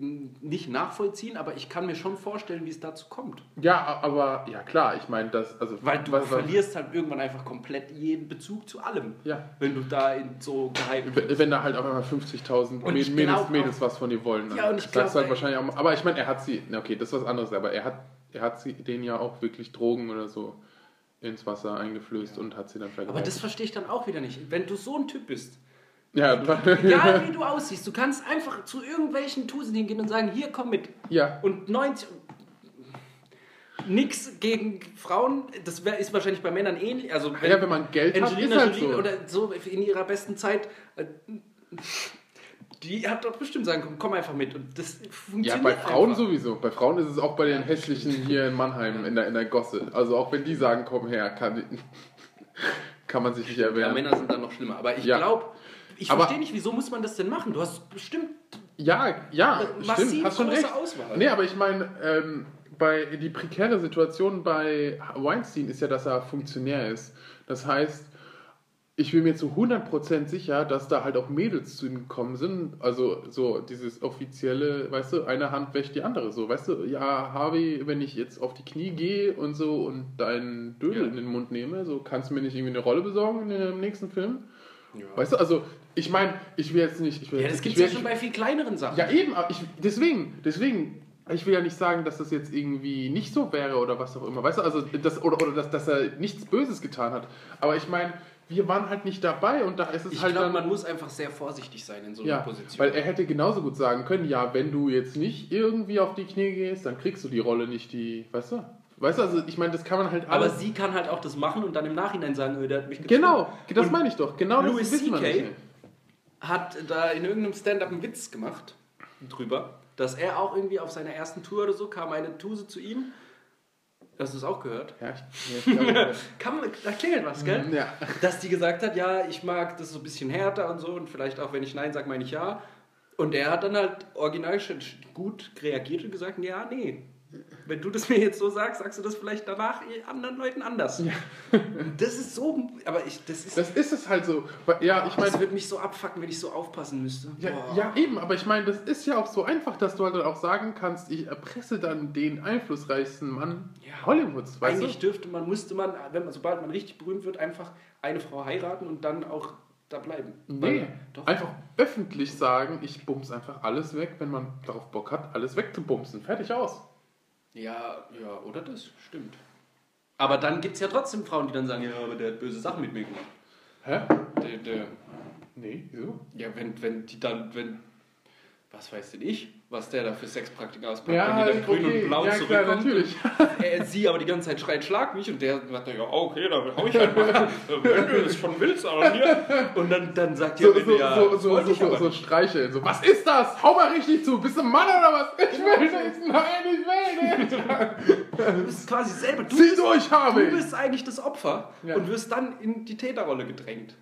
nicht nachvollziehen, aber ich kann mir schon vorstellen, wie es dazu kommt.
Ja, aber ja klar, ich meine, das also
Weil du
was- was-
verlierst halt irgendwann einfach komplett jeden Bezug zu allem.
Ja.
Wenn du da in so geheim
Wenn wenn da halt auf einmal 50.000
Und ich
Mädels,
glaub
Mädels was von dir wollen, dann
Ja, und ich
sagst
glaub,
halt wahrscheinlich auch. Aber ich meine, er hat sie, okay, das ist was anderes, aber er hat, er hat sie, denen ja auch wirklich Drogen oder so ins Wasser eingeflößt und hat sie dann
Aber
vergewaltigt.
das verstehe ich dann auch wieder nicht. Wenn du so ein Typ bist,
ja,
egal wie du aussiehst, du kannst einfach zu irgendwelchen Tusen hingehen und sagen, hier komm mit.
ja,
Und 90. Nix gegen Frauen, das wär, ist wahrscheinlich bei Männern ähnlich. Also
ja, wenn man Geld hat,
Angelina
ist halt
Jolie
so.
oder so in ihrer besten Zeit, äh, die hat doch bestimmt sagen komm einfach mit. Und das
Ja,
funktioniert
bei Frauen
einfach.
sowieso. Bei Frauen ist es auch bei den hässlichen hier in Mannheim in der, in der Gosse. Also auch wenn die sagen, komm her, kann, kann man sich nicht
Ja,
erwehren.
Männer sind dann noch schlimmer. Aber ich
Ja.
glaube, ich verstehe nicht, wieso muss man das denn machen? Du hast bestimmt
Ja, ja,
massiv
stimmt, hast schon
große
recht.
Auswahl.
Nee, aber ich meine, ähm, bei die prekäre Situation bei Weinstein ist ja, dass er Funktionär ist. Das heißt, ich bin mir zu 100% sicher, dass da halt auch Mädels zu ihm gekommen sind. Also so dieses offizielle, weißt du, eine Hand wäscht die andere. So, weißt du, ja, Harvey, wenn ich jetzt auf die Knie gehe und so und deinen Dödel
Ja.
in den Mund nehme, so kannst du mir nicht irgendwie eine Rolle besorgen in dem nächsten Film?
Ja.
Weißt du, also ich meine, ich will jetzt nicht... Ich will,
Ja, das
ich
gibt es ja schon bei viel kleineren Sachen.
ja, eben, aber ich, deswegen, deswegen, ich will ja nicht sagen, dass das jetzt irgendwie nicht so wäre oder was auch immer, weißt du, also das, oder, oder dass, dass er nichts Böses getan hat. Aber ich meine, wir waren halt nicht dabei und da ist es
Ich
halt
glaube,
dann.
man muss einfach sehr vorsichtig sein in so einer
ja,
Position.
weil er hätte genauso gut sagen können, ja, wenn du jetzt nicht irgendwie auf die Knie gehst, dann kriegst du die Rolle nicht, die, weißt du? Weißt du, also ich meine, das kann man halt
aber
alles.
sie kann halt auch das machen und dann im Nachhinein sagen, äh, der hat mich gezwungen.
genau, das
Und
meine ich doch. Genau das
Louis
wissen wir nicht.
Hat da in irgendeinem Stand-up einen Witz gemacht drüber, dass er auch irgendwie auf seiner ersten Tour oder so kam eine Tuse zu ihm. Hast du es auch gehört?
Ja, ich, ja,
Kann da klingelt was, gell?
ja.
Dass die gesagt hat, ja, ich mag das so ein bisschen härter und so und vielleicht auch, wenn ich Nein sage, meine ich ja. Und er hat dann halt original schon gut reagiert und gesagt, ja, nee, Wenn du das mir jetzt so sagst, sagst du das vielleicht danach anderen Leuten anders. Ja. Das ist so, aber ich, das ist.
Das ist es halt so. Ja, ich meine.
Das würde mich so abfacken, wenn ich so aufpassen müsste.
Ja, ja, eben, aber ich meine, das ist ja auch so einfach, dass du halt auch sagen kannst, ich erpresse dann den einflussreichsten Mann ja. Hollywoods.
Weißt Eigentlich du? dürfte man, müsste man, wenn man, sobald man richtig berühmt wird, einfach eine Frau heiraten und dann auch da bleiben.
Nee, Weil, doch. einfach öffentlich sagen, ich bums einfach alles weg, wenn man darauf Bock hat, alles wegzubumsen. Fertig aus.
Ja, ja, oder das stimmt. Aber dann gibt es ja trotzdem Frauen, die dann sagen, ja, aber der hat böse Sachen mit mir gemacht.
Hä?
Der, der,
nee, wieso?
Ja, wenn, wenn die dann, wenn, was weiß denn ich, was der da für Sexpraktiken auspackt,
ja,
wenn die dann
okay.
grün und blau
ja,
zurückkommt.
Klar, natürlich.
Er, sie aber die ganze Zeit schreit, schlag mich und der sagt, ja, okay, dann hau ich halt mal, wenn du das schon willst, aber hier. Und dann, dann sagt
so,
Ende,
so,
ja,
so, so, so, so, so streicheln. So, was ist das? Hau mal richtig zu. Bist du ein Mann oder was? Ich will nicht. Nein, ich will nicht.
Du bist quasi selber, du,
Zieh
bist,
durch,
du
Harvey.
bist eigentlich das Opfer
Ja.
und wirst dann in die Täterrolle gedrängt.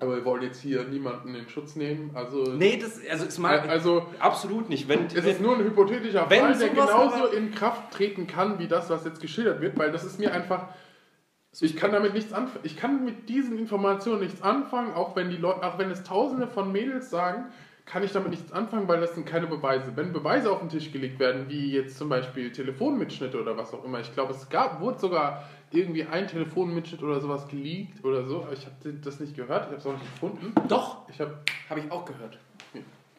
Aber wir wollen jetzt hier niemanden in Schutz nehmen. Also,
Nee, das, also es mag,
also
absolut nicht. Wenn,
es ist nur ein hypothetischer
Wenn
Fall, der genauso in Kraft treten kann, wie das, was jetzt geschildert wird, weil das ist mir einfach. Ich kann damit nichts anfangen. Ich kann mit diesen Informationen nichts anfangen, auch wenn die Leute, auch wenn es Tausende von Mädels sagen, kann ich damit nichts anfangen, weil das sind keine Beweise. Wenn Beweise auf den Tisch gelegt werden, wie jetzt zum Beispiel Telefonmitschnitte oder was auch immer, ich glaube, es gab, wurde sogar irgendwie ein Telefonmitschnitt oder sowas geleakt oder so, aber ich habe das nicht gehört, ich habe es auch nicht gefunden.
Doch,
Ich habe
habe ich auch gehört,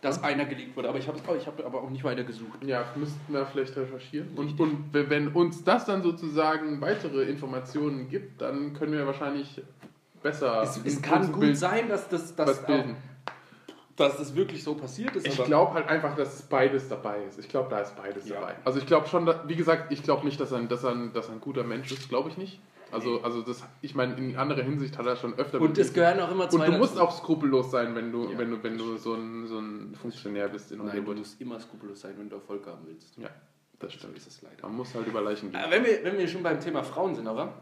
dass einer geleakt wurde. Aber ich habe ich hab aber auch nicht weiter gesucht.
Ja, müssten wir vielleicht recherchieren. Und, und wenn uns das dann sozusagen weitere Informationen gibt, dann können wir wahrscheinlich besser.
Es, es kann gut
Bild
sein, dass das, dass,
was
auch. Dass das wirklich so passiert ist.
Ich glaube halt einfach, dass es beides dabei ist. Ich glaube, da ist beides
Ja.
dabei. Also ich glaube schon, wie gesagt, ich glaube nicht, dass er, dass, er, dass er ein guter Mensch ist, glaube ich nicht. Also, also das, ich meine, in anderer Hinsicht hat er schon öfter
und es gehören auch immer
und
zwei
du musst auch skrupellos sein, wenn du,
Ja.
wenn du, wenn du so ein, so ein Funktionär bist in
Nein, du
Hollywood.
musst immer skrupellos sein, wenn du Erfolg haben willst.
Ja, das
So
stimmt.
ist es leider.
Man muss halt über Leichen gehen.
Wenn wir, wenn wir schon beim Thema Frauen sind, aber.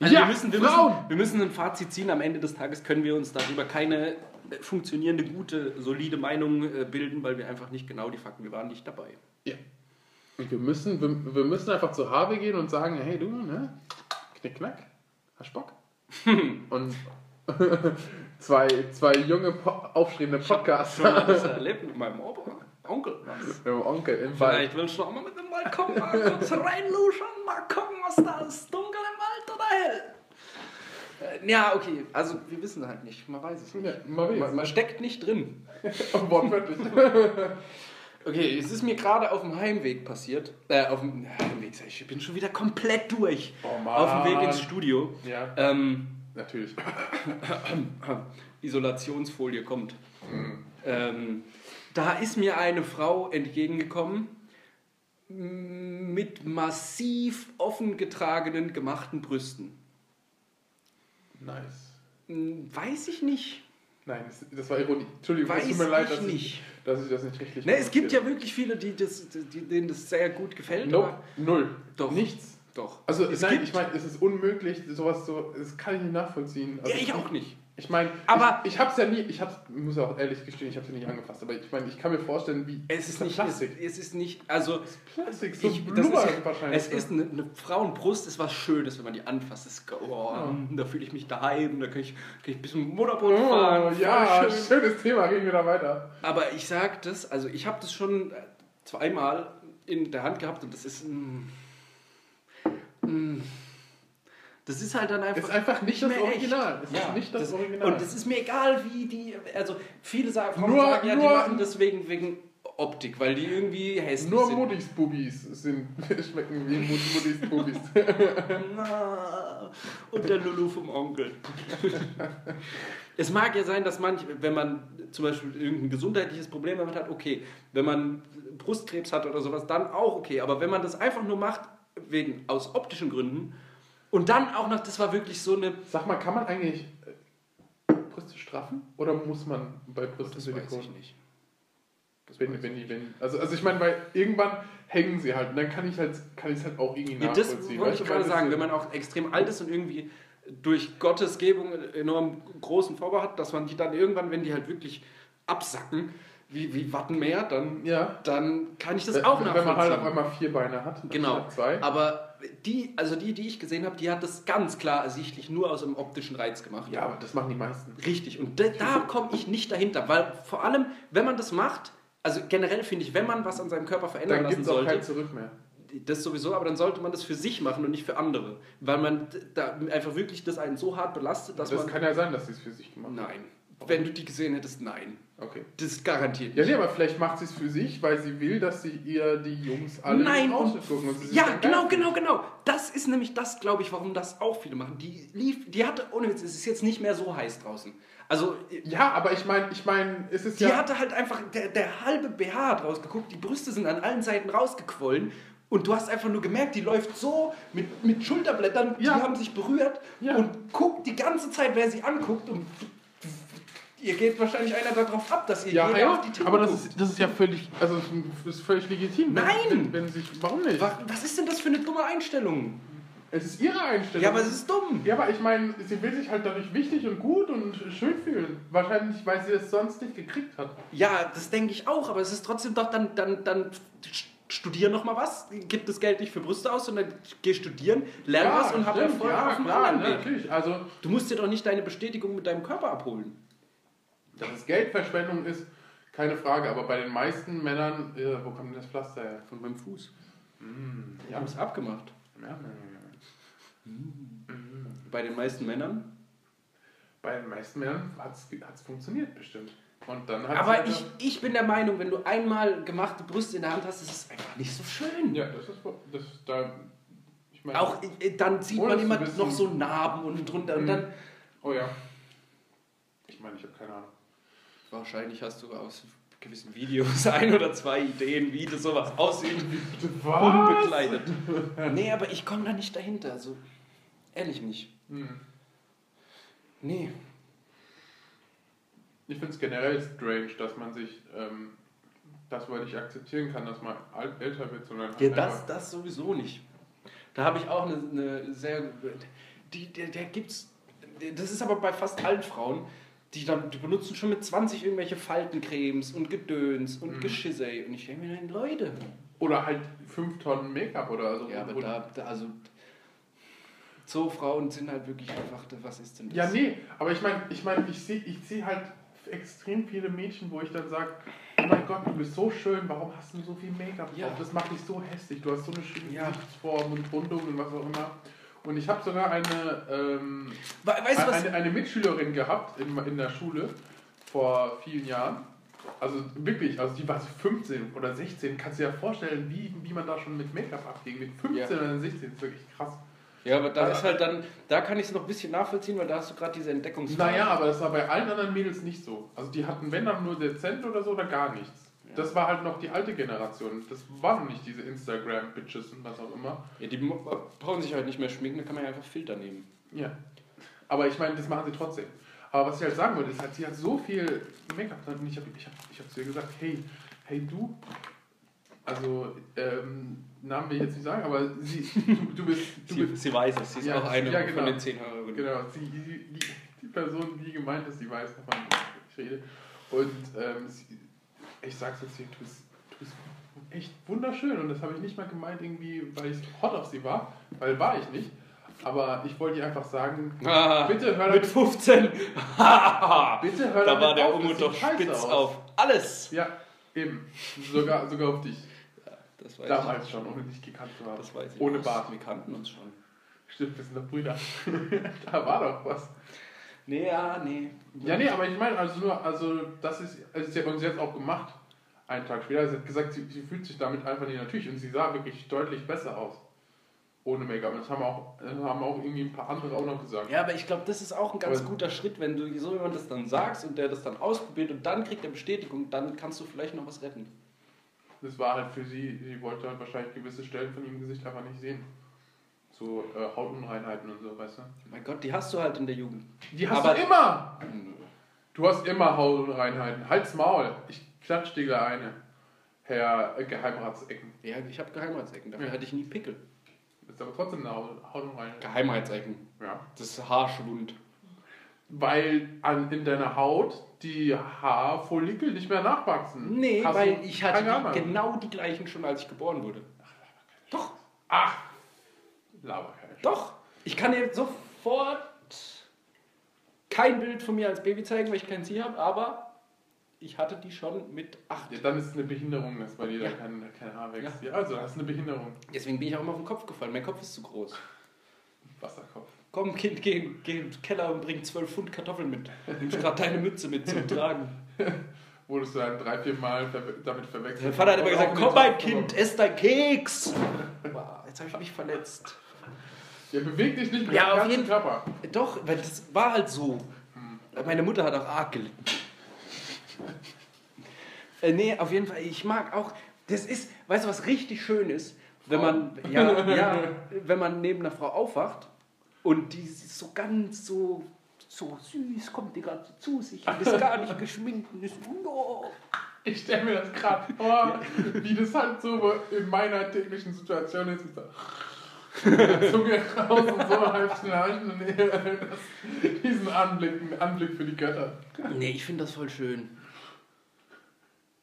Also
Ja,
wir, müssen, wir,
Frauen!
müssen, wir müssen ein Fazit ziehen. Am Ende des Tages können wir uns darüber keine funktionierende, gute, solide Meinung äh, bilden, weil wir einfach nicht genau die Fakten, wir waren nicht dabei.
Ja. Und wir müssen, wir, wir müssen einfach zu Harvey gehen und sagen, hey du, ne? Knick, knack, hast Bock? und zwei, zwei junge, po aufstrebende
Schon
Podcaster
das erlebt mit meinem Opa, Onkel.
Mit dem Onkel im Wald.
Vielleicht willst du noch mal mit dem Balkon mal kurz reinluschern, mal gucken, was da ist. Dunkel im Wald oder hell? Äh, Ja, okay, also wir wissen halt nicht, man weiß es nicht.
Ja, mal
Man, man steckt nicht drin.
Wortwörtlich.
Okay, es ist mir gerade auf dem Heimweg passiert. Äh, auf dem Heimweg, ich, bin schon wieder komplett durch.
Oh Mann.
Auf dem Weg ins Studio.
Ja,
Ähm,
natürlich.
Isolationsfolie kommt.
Mhm.
Ähm, da ist mir eine Frau entgegengekommen mit massiv offen getragenen, gemachten Brüsten.
Nice.
Hm, Weiß ich nicht.
Nein, das, das war Ironie. Entschuldigung,
Weiß
es tut mir leid, dass ich,
nicht.
dass ich das nicht richtig
Ne, es gibt ja wirklich viele, die das, die, denen das sehr gut gefällt.
Nope, null.
Doch.
Nichts.
Doch.
Also,
es
nein, ich meine, es ist unmöglich, sowas so, das kann ich nicht nachvollziehen. Also,
ja, ich auch nicht.
Ich meine,
Aber-
ich, ich habe es ja nie, ich hab's, muss auch ehrlich gestehen, ich habe es ja nicht angefasst, aber ich meine, ich kann mir vorstellen, wie
Es ist nicht,
Plastik.
Es, es ist nicht, also
Plastik, so
ich, das ist,
wahrscheinlich.
es ist eine, eine Frauenbrust, ist was Schönes, wenn man die anfasst. Das ist, oh, Da fühle ich mich daheim, da kann ich, kann ich ein bisschen Motorboot
Oh,
fahren.
ja,
schön.
schönes Thema, gehen wir da weiter.
Aber ich sag das, also ich habe das schon zweimal in der Hand gehabt und das ist. mm, mm, das ist halt dann einfach.
Ist einfach nicht das
mehr echt.
Original. Es
ja,
ist nicht das, Original.
Und es ist mir egal, wie die. Also viele sagen, Frauen
Nur-
sagen ja, die
nur-
machen das wegen, Optik, weil die irgendwie hässlich
Nur
sind.
Muttis Bubis sind, schmecken wie Mut- Muttis Bubis.
Na, Und der Lulu vom Onkel. es mag ja sein, dass manch, wenn man zum Beispiel irgendein gesundheitliches Problem damit hat, okay. Wenn man Brustkrebs hat oder sowas, dann auch okay. Aber wenn man das einfach nur macht, wegen aus optischen Gründen, und dann auch noch, das war wirklich so eine.
Sag mal, kann man eigentlich äh, Brüste straffen? Oder muss man bei Brüsten
Das weiß
Silikon?
ich nicht. Das
Wenn, wenn wenn, also, also ich meine, weil irgendwann hängen sie halt und dann kann ich halt, kann ich es halt auch irgendwie
Ja, das
nachvollziehen.
wollte ich gerade sagen, wenn man auch extrem alt ist und irgendwie durch Gottes Gebung einen enorm großen Vorbau hat, dass man die dann irgendwann, wenn die halt wirklich absacken, wie, wie Wattenmeer, dann,
Ja.
dann kann ich das
Wenn-
auch
Wenn
nachvollziehen.
man halt auf einmal vier Beine hat,
Genau.
anstatt zwei.
Aber die, also die, die ich gesehen habe, die hat das ganz klar ersichtlich nur aus einem optischen Reiz gemacht.
Ja, aber das machen die meisten.
Richtig. Und da, da komme ich nicht dahinter, weil vor allem, wenn man das macht, also generell finde ich, wenn man was an seinem Körper verändern
Dann
lassen
gibt es auch kein
sollte,
Zurück mehr.
das sowieso, aber dann sollte man das für sich machen und nicht für andere, weil man da einfach wirklich das einen so hart belastet, dass
Das
man
kann ja sein, dass sie es für sich gemacht hat.
nein. Wenn du die gesehen hättest, nein.
Okay.
Das ist garantiert.
Ja, nee, aber vielleicht macht sie es für sich, weil sie will, dass sie ihr die Jungs alle
Nein, und,
gucken. Und
ja, genau, genau, genau. Das ist nämlich das, glaube ich, warum das auch viele machen. Die lief, die hatte, ohne Witz, es ist jetzt nicht mehr so heiß draußen. Also,
fühlen. Ja, aber ich meine, ich meine, es ist
die
ja.
hatte halt einfach, der, der halbe BH hat rausgeguckt, die Brüste sind an allen Seiten rausgequollen. Und du hast einfach nur gemerkt, die läuft so mit, mit Schulterblättern,
Ja.
die haben sich berührt
Ja.
und guckt die ganze Zeit, wer sie anguckt. Und ihr geht wahrscheinlich einer darauf ab, dass ihr
ja,
jeder
ja,
auf die Titten
aber das
guckt.
ist, das ist ja völlig, also das ist völlig legitim.
Nein!
Wenn, wenn sich, warum nicht?
Wa- Was ist denn das für eine dumme Einstellung?
Es ist ihre Einstellung.
Ja, aber es ist dumm.
Ja, aber ich meine, sie will sich halt dadurch wichtig und gut und schön fühlen. Wahrscheinlich, weil sie es sonst nicht gekriegt hat.
Ja, das denke ich auch, aber es ist trotzdem doch dann, dann, dann studier noch mal was, gib das Geld nicht für Brüste aus, sondern geh studieren, lern was und hab
stimmt,
Erfolg
ja,
auf dem
klar,
anderen Weg.
natürlich. Also,
Du musst dir doch nicht deine Bestätigung mit deinem Körper abholen.
Dass es Geldverschwendung ist, keine Frage. Aber bei den meisten Männern, äh, wo kommt denn das Pflaster her?
Von meinem Fuß.
Mm,
Die haben es abgemacht.
ja, ja, ja.
Bei den meisten Männern.
Bei den meisten Männern hat es funktioniert, bestimmt. Und dann hat's
Aber ich, ich bin der Meinung, wenn du einmal gemachte Brüste in der Hand hast, ist es einfach nicht so schön.
Ja, das ist das, da. Ich meine.
Auch äh, dann sieht man immer noch so Narben unten drunter und
Mhm.
dann.
Oh ja. Ich meine, ich habe keine Ahnung.
Wahrscheinlich hast du aus gewissen Videos ein oder zwei Ideen, wie das sowas aussieht.
Was?
Unbekleidet. nee, aber ich komme da nicht dahinter. Also, ehrlich nicht.
Hm.
Nee.
Ich finde es generell strange, dass man sich, ähm, dass man nicht akzeptieren kann, dass man älter wird, sondern
Ja,
halt
das, das sowieso nicht. Da habe ich auch eine, eine sehr. Die, der, der gibt's. Das ist aber bei fast allen Frauen, die, dann, die benutzen schon mit 20 irgendwelche Faltencremes und Gedöns und
Mhm.
Geschissei. Und ich denke mir, nein, Leute.
Oder halt 5 Tonnen Make-up oder so.
Ja, aber da, da also. So Frauen sind halt wirklich einfach, was ist denn das?
Ja, nee, aber ich meine, ich, mein, ich sehe ich seh halt extrem viele Mädchen, wo ich dann sage, oh mein Gott, du bist so schön, warum hast du so viel Make-up
Ja.
Das macht dich so hässlich, du hast so eine schöne
Ja.
Gesichtsform und Rundung und was auch immer. Und ich habe sogar eine, ähm,
We- Weißt du
eine, eine Mitschülerin gehabt in, in der Schule vor vielen Jahren. Also wirklich, also die war so 15 oder 16. Kannst du dir ja vorstellen, wie, wie man da schon mit Make-up abging. Mit 15
Ja.
oder 16 ist wirklich krass.
Ja, aber da
Aber-
ist halt dann, da kann ich es noch ein bisschen nachvollziehen, weil da hast du gerade diese Entdeckungsphase.
Naja, aber das war bei allen anderen Mädels nicht so. Also die hatten, wenn dann nur dezent oder so oder gar nichts. Das war halt noch die alte Generation. Das waren nicht diese Instagram-Bitches und was auch immer.
Ja, die brauchen sich halt nicht mehr schminken, da kann man ja einfach Filter nehmen.
Ja. Aber ich meine, das machen sie trotzdem. Aber was ich halt sagen wollte, ist halt, sie hat so viel Make-up drin und ich habe ich hab, ich hab zu ihr gesagt, hey, hey du, also ähm, Namen will ich jetzt nicht sagen, aber sie, du, du bist, du
Sie,
bist
sie weiß es, sie ist
Ja,
auch eine
ja, genau.
von den zehn Hörerinnen.
Genau, sie, die, die, die Person, die gemeint ist, die weiß, wovon ich rede. Und ähm, sie, ich sag's jetzt hier, du bist, echt wunderschön. Und das habe ich nicht mal gemeint, irgendwie, weil ich hot auf sie war, weil war ich nicht. Aber ich wollte ihr einfach sagen,
Ah,
bitte hör
mit
damit,
15.
bitte hör
da
damit
war der Unmut doch spitz
aus.
auf alles.
Ja, eben. Sogar, sogar auf dich.
Das weiß
Damals
ich.
schon, ohne dich gekannt zu haben.
Das weiß ich.
Ohne Bart.
Wir kannten uns schon.
Stimmt, wir sind doch Brüder. da war doch was.
Nee, ja, nee.
Ja, nee, aber ich meine, also nur, also das ist, also sie hat uns jetzt auch gemacht, einen Tag später. Sie hat gesagt, sie, sie fühlt sich damit einfach nicht natürlich und sie sah wirklich deutlich besser aus. Ohne Make-up. Das haben auch, das haben auch irgendwie ein paar andere auch noch gesagt.
Ja, aber ich glaube, das ist auch ein ganz
Aber-
guter Schritt, wenn du so jemand das dann sagst und der das dann ausprobiert und dann kriegt er Bestätigung, dann kannst du vielleicht noch was retten.
Das war halt für sie, sie wollte halt wahrscheinlich gewisse Stellen von ihrem Gesicht einfach nicht sehen. So äh, Hautunreinheiten und so, weißt du?
Mein Gott, die hast du halt in der Jugend.
Die hast
Aber-
du immer! Du hast immer Hautunreinheiten. Halt's Maul. Ich klatsch dir gleich eine. Herr äh, Geheimratsecken.
Ja, ich habe Geheimratsecken, dafür
Ja.
hatte ich nie Pickel.
Ist aber trotzdem eine Haut- Hautunreinheit.
Geheimratsecken.
Ja.
Das ist Haarschwund.
Weil an, in deiner Haut die Haarfollikel nicht mehr nachwachsen.
Nee,
Hast
weil ich hatte die, genau die gleichen schon, als ich geboren wurde. Doch,
Ach, laber keine
doch. Ich kann dir sofort kein Bild von mir als Baby zeigen, weil ich kein Sie habe, aber ich hatte die schon mit acht.
Ja, dann ist es eine Behinderung, dass bei dir
Ja.
da kein, kein Haar wächst. Ja. also, hast du eine Behinderung.
Deswegen bin ich auch immer auf den Kopf gefallen. Mein Kopf ist zu groß.
Wasserkopf.
Komm, Kind, geh, geh in den Keller und bring 12 Pfund Kartoffeln mit. Nimm gerade deine Mütze mit zum Tragen.
Wurdest du dann drei, vier Mal damit verwechselt.
Mein Vater hat immer gesagt, komm mein Kind, ess dein Keks. Jetzt habe ich mich verletzt.
Geworfen. Ja, beweg dich nicht mit
Ja, auf
ganzen
jeden-
Körper.
Doch, weil das war halt so. Meine Mutter hat auch arg gelitten. äh, nee, auf jeden Fall, ich mag auch, das ist, weißt du, was richtig schön ist? Wenn man, ja, ja, wenn man neben einer Frau aufwacht und die ist so ganz so, so süß, kommt die gerade zu sich und ist gar nicht geschminkt und ist, oh.
Ich stelle mir das gerade vor, wie das halt so in meiner täglichen Situation ist. Zunge raus und so halb schnarchen und das, diesen Anblick, Anblick für die Götter.
Nee, ich finde das voll schön.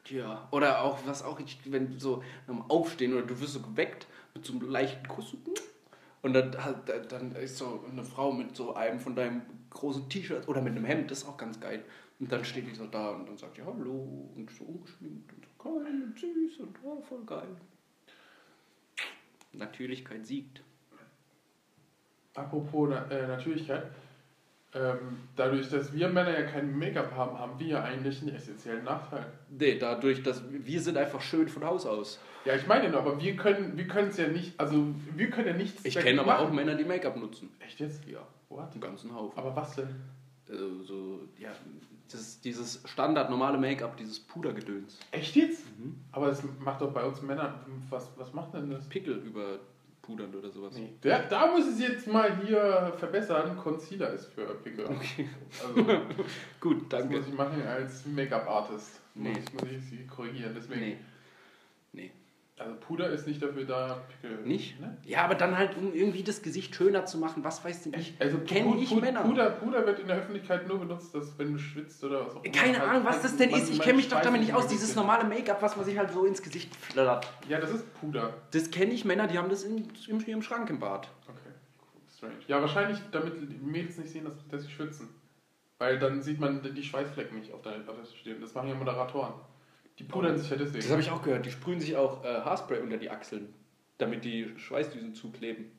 Tja, oder auch, was auch, ich- wenn so am Aufstehen oder du wirst so geweckt mit so einem leichten Kuss und dann, dann ist so eine Frau mit so einem von deinem großen T-Shirt oder mit einem Hemd, das ist auch ganz geil. Und dann steht die so da und dann sagt die Hallo und so ungeschminkt und so geil und süß und oh, voll geil. Natürlichkeit siegt.
Apropos äh, Natürlichkeit. Ähm, dadurch, dass wir Männer ja kein Make-up haben, haben wir ja eigentlich einen essentiellen Nachteil.
Nee, dadurch, dass wir sind einfach schön von Haus aus.
Ja, ich meine nur, aber wir können wir es ja nicht, also wir können ja nichts
Ich kenne aber auch
machen.
Männer, die Make-up nutzen.
Echt jetzt?
Ja,
What?
einen ganzen Haufen.
Aber was denn?
Also so, ja, das, dieses Standard normale Make-up, dieses Pudergedöns.
Echt jetzt? Aber das macht doch bei uns Männern, was, was macht denn das?
Pickel über pudern oder sowas.
Nee, der, da muss ich jetzt mal hier verbessern. Concealer ist für Pickel.
Okay.
Also,
Gut,
das
danke.
muss ich machen als Make-up-Artist.
Nee.
Muss, muss ich sie korrigieren. Deswegen,
Nee.
Also Puder ist nicht dafür da, Pickel.
Nicht?
Ne?
Ja, aber dann halt, um irgendwie das Gesicht schöner zu machen, was weiß denn ich.
Also
Kenn
Pu-
ich
Pu-
Männer.
Puder, Puder wird in der Öffentlichkeit nur benutzt, dass wenn du schwitzt oder was auch immer.
Keine
Halt-
Ahnung, was
halt
das denn
man-
ist. Ich kenne mich doch damit nicht aus. Dieses normale Make-up, was man sich halt so ins Gesicht flattert.
Ja, das ist Puder.
Das kenne ich Männer, die haben das in, in ihrem Schrank im Bad.
Okay, strange. Ja, wahrscheinlich, damit die Mädels nicht sehen, dass, dass sie schwitzen. Weil dann sieht man die Schweißflecken nicht auf der, auf der Stirn. Das machen ja Moderatoren. Die pudern sich ja deswegen.
Das habe ich auch gehört. Die sprühen sich auch äh, Haarspray unter die Achseln, damit die Schweißdüsen zukleben.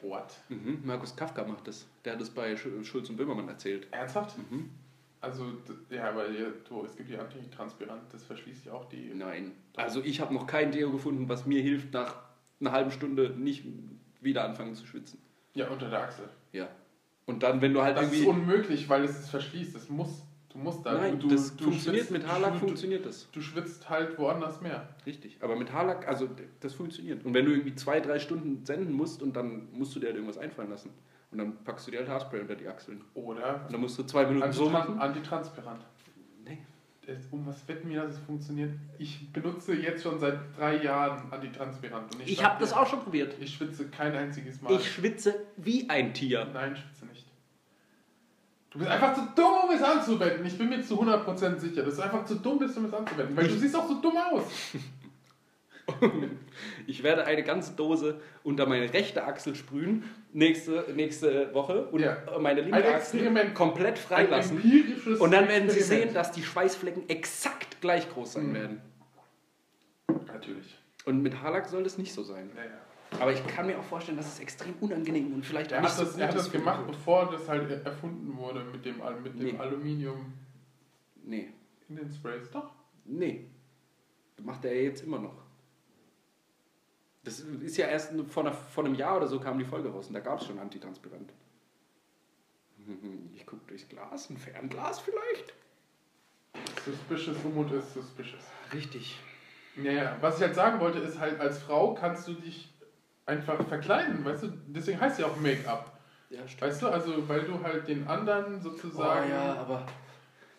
What?
Mhm. Markus Kafka macht das. Der hat das bei Sch- Schulz und Böhmermann erzählt.
Ernsthaft?
Mhm.
Also, ja, aber du, es gibt ja Antitranspirant, das verschließt ja auch die.
Nein. Also ich habe noch kein Deo gefunden, was mir hilft, nach einer halben Stunde nicht wieder anfangen zu schwitzen.
Ja, unter der Achsel.
Ja. Und dann, wenn du halt
Das ist
irgendwie...
unmöglich, weil es es verschließt. Es muss, du musst da.
Nein,
du,
das
du
funktioniert
schwitzt-
mit Haarlack,
du,
funktioniert das.
Du schwitzt halt woanders mehr.
Richtig. Aber mit Haarlack, also das funktioniert. Und wenn du irgendwie zwei, drei Stunden senden musst und dann musst du dir halt irgendwas einfallen lassen. Und dann packst du dir halt Haarspray unter die Achseln.
Oder
Und dann musst du zwei Minuten so
Antitran-
machen.
Antitranspirant.
Nee.
Das- Um was wetten wir, dass es funktioniert? Ich benutze jetzt schon seit drei Jahren Antitranspirant. Und
Ich
sag
habe das auch schon probiert.
Ich schwitze kein einziges Mal.
Ich schwitze wie ein Tier.
Nein, schwitze. Du bist einfach zu dumm, um es anzuwenden. Ich bin mir zu 100% sicher. Das ist einfach zu dumm, bist, um es anzuwenden. Weil du siehst auch so dumm aus.
Ich werde eine ganze Dose unter meine rechte Achsel sprühen, nächste, nächste Woche, und
Ja.
meine linke
Ein
Achsel
Experiment.
komplett freilassen. Und dann werden Sie
Experiment.
sehen, dass die Schweißflecken exakt gleich groß sein
Mhm.
werden.
Natürlich.
Und mit Haarlack soll das nicht so sein.
Naja.
Aber ich kann mir auch vorstellen, dass es extrem unangenehm und vielleicht auch
Er
nicht so
das, er hat das gemacht, bevor das halt erfunden wurde mit dem, mit dem
Nee.
Aluminium
Nee,
in den Sprays. Doch.
nee. Das macht er jetzt immer noch. Das ist ja erst vor, einer, vor einem Jahr oder so kam die Folge raus und da gab es schon Antitranspirant. Ich gucke durchs Glas, ein Fernglas vielleicht?
Suspicious Umut ist suspicious.
Richtig.
Naja, was ich halt sagen wollte, ist halt, als Frau kannst du dich einfach verkleiden, weißt du? Deswegen heißt ja auch Make-up.
Ja, stimmt.
Weißt du, also weil du halt den anderen
Oh,
sozusagen.
ja, aber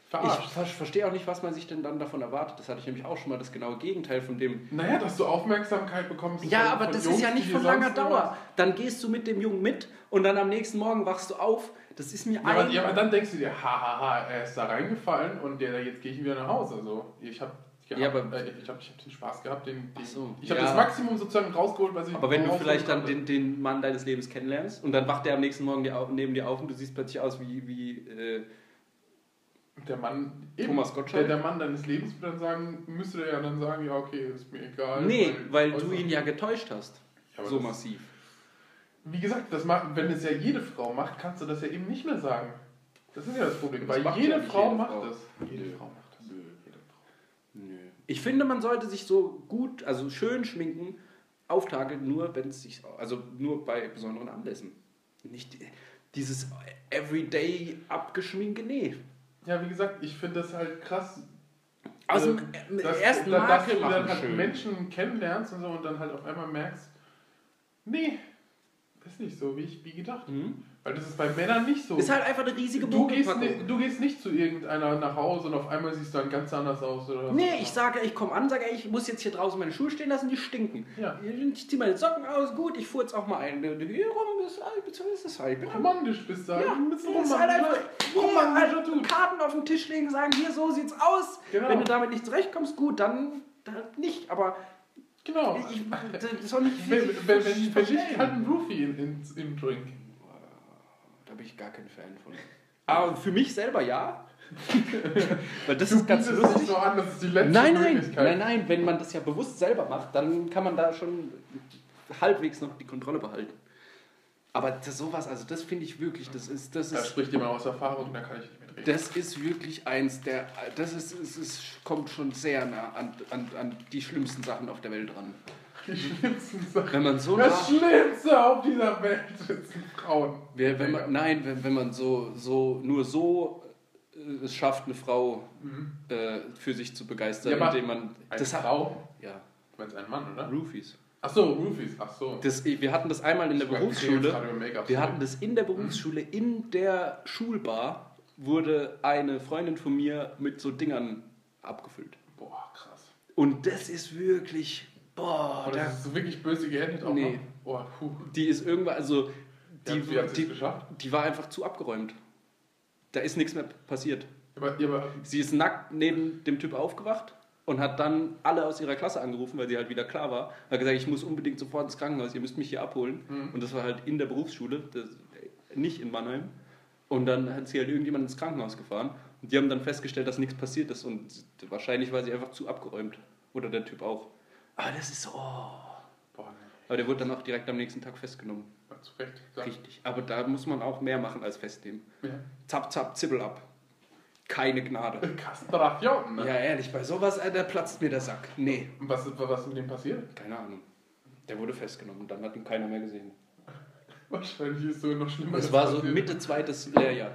verarscht.
Ich ver verstehe auch nicht, was man sich denn dann davon erwartet. Das hatte ich nämlich auch schon mal das genaue Gegenteil von dem.
Naja, dass du Aufmerksamkeit bekommst.
Ja, aber das
Jungs,
ist ja nicht von langer Dauer. Dann gehst du mit dem Jungen mit und dann am nächsten Morgen wachst du auf. Das ist mir
Ja, aber, ja, aber dann denkst du dir, hahaha, er ist da reingefallen und der, jetzt gehe ich wieder nach Hause. Also, ich habe
Ja, aber-
äh, ich hab, ich hab den Spaß gehabt, den, den
so,
ich habe
ja.
das Maximum sozusagen rausgeholt, was ich
aber wenn du vielleicht dann den, den Mann deines Lebens kennenlernst und dann wacht der am nächsten Morgen dir auf, neben dir auf und du siehst plötzlich aus wie, wie äh,
Der Mann,
Thomas Gottschalk?
der, der Mann deines Lebens würde dann sagen, müsste der ja dann sagen, ja okay, ist mir egal.
Nee, weil du
äußerlich-
ihn ja getäuscht hast.
Ja,
so massiv.
Wie gesagt, das macht, wenn es ja jede Frau macht, kannst du das ja eben nicht mehr sagen. Das ist ja das Problem,
Das
weil
macht
jede
ja
Frau
jede
macht
Frau.
das. Jede. Frau macht das.
Nö.
Jede Frau.
Nö. Ich finde, man sollte sich so gut, also schön schminken, auf Tage nur, wenn es sich, also nur bei besonderen Anlässen. Nicht dieses Everyday abgeschminke, nee.
Ja, wie gesagt, ich finde das halt krass.
Aus dem
äh, dass,
ersten
dass
Makel
du dann halt
schön.
Menschen kennenlernst und so und dann halt auf einmal merkst, nee, ist nicht so, wie ich wie gedacht.
Mhm.
Weil das ist bei Männern nicht so.
Ist halt einfach eine riesige
du, gehst, du gehst nicht zu irgendeiner nach Hause und auf einmal siehst du dann ganz anders aus. Oder
Nee, ich sage, ich komme an, sage, ich muss jetzt hier draußen meine Schuhe stehen lassen, die stinken.
Ja.
Ich ziehe meine Socken aus, gut, ich fuhr jetzt auch mal ein. Hier rum ist ist es halt. Ich bin
romantisch bist du halt.
Ja,
ein bisschen
das ist halt einfach
romantischer
halt
Typ.
Karten auf den Tisch legen, sagen, hier, so sieht's aus.
Genau.
Wenn du damit nicht zurechtkommst, gut, dann, dann nicht. Aber
Genau.
ich, das soll nicht
Wenn,
viel
wenn, wenn, wenn ich
verstellen.
halt einen Roofie in, in, im Drink.
Da bin ich gar kein Fan von. Aber für mich selber ja. Weil das ist ganz lustig.
nicht so an, das ist die letzte
Nein, nein, nein, nein, wenn man das ja bewusst selber macht, dann kann man da schon halbwegs noch die Kontrolle behalten. Aber das, sowas, also das finde ich wirklich, das ist, das
Da
ist,
spricht jemand aus Erfahrung, da kann ich nicht.
Das ist wirklich eins der, das ist, es ist, kommt schon sehr nah an, an, an die schlimmsten Sachen auf der Welt ran.
Die schlimmsten Sachen.
Wenn man so
Das Schlimmste auf dieser Welt sind Frauen.
wenn, wenn man, nein, wenn, wenn man so, so, nur so äh, es schafft, eine Frau
Mhm.
äh, für sich zu begeistern,
Ja,
indem man,
Eine
hat,
Frau?
ja,
Du meinst ein Mann, oder?
Roofies.
Ach so, Roofies. Ach so.
Das, wir hatten das einmal in der
Ich
Berufsschule. Wir hatten das in der Berufsschule, in der Schulbar wurde eine Freundin von mir mit so Dingern abgefüllt.
Boah, krass.
Und das ist wirklich, boah,
Aber
da,
das ist so wirklich böse geendet auch
Nee.
noch. Boah, puh.
die ist irgendwann, also
Die,
die,
es
die,
geschafft?
die war einfach zu abgeräumt. Da ist nichts mehr passiert.
Aber, ja, aber
Sie ist nackt neben dem Typ aufgewacht und hat dann alle aus ihrer Klasse angerufen, weil sie halt wieder klar war. Hat gesagt, ich muss unbedingt sofort ins Krankenhaus, ihr müsst mich hier abholen.
Mhm.
Und das war halt in der Berufsschule, das, nicht in Mannheim. Und dann hat sie halt irgendjemand ins Krankenhaus gefahren. Und die haben dann festgestellt, dass nichts passiert ist. Und wahrscheinlich war sie einfach zu abgeräumt. Oder der Typ auch. Aber das ist so. Oh.
boah,
Aber der wurde dann auch direkt am nächsten Tag festgenommen.
nee. Zu Recht. Ja.
Richtig. Aber da muss man auch mehr machen als festnehmen.
Ja.
Zap, zap, zippel ab. Keine Gnade.
Kastration, ne?
Ja, ehrlich, bei sowas, äh, da platzt mir der Sack. Nee,
Und was, was ist mit dem passiert?
keine Ahnung. Der wurde festgenommen und dann hat ihn keiner mehr gesehen.
Wahrscheinlich ist so noch schlimmer.
Das war so Mitte zweites Lehrjahr.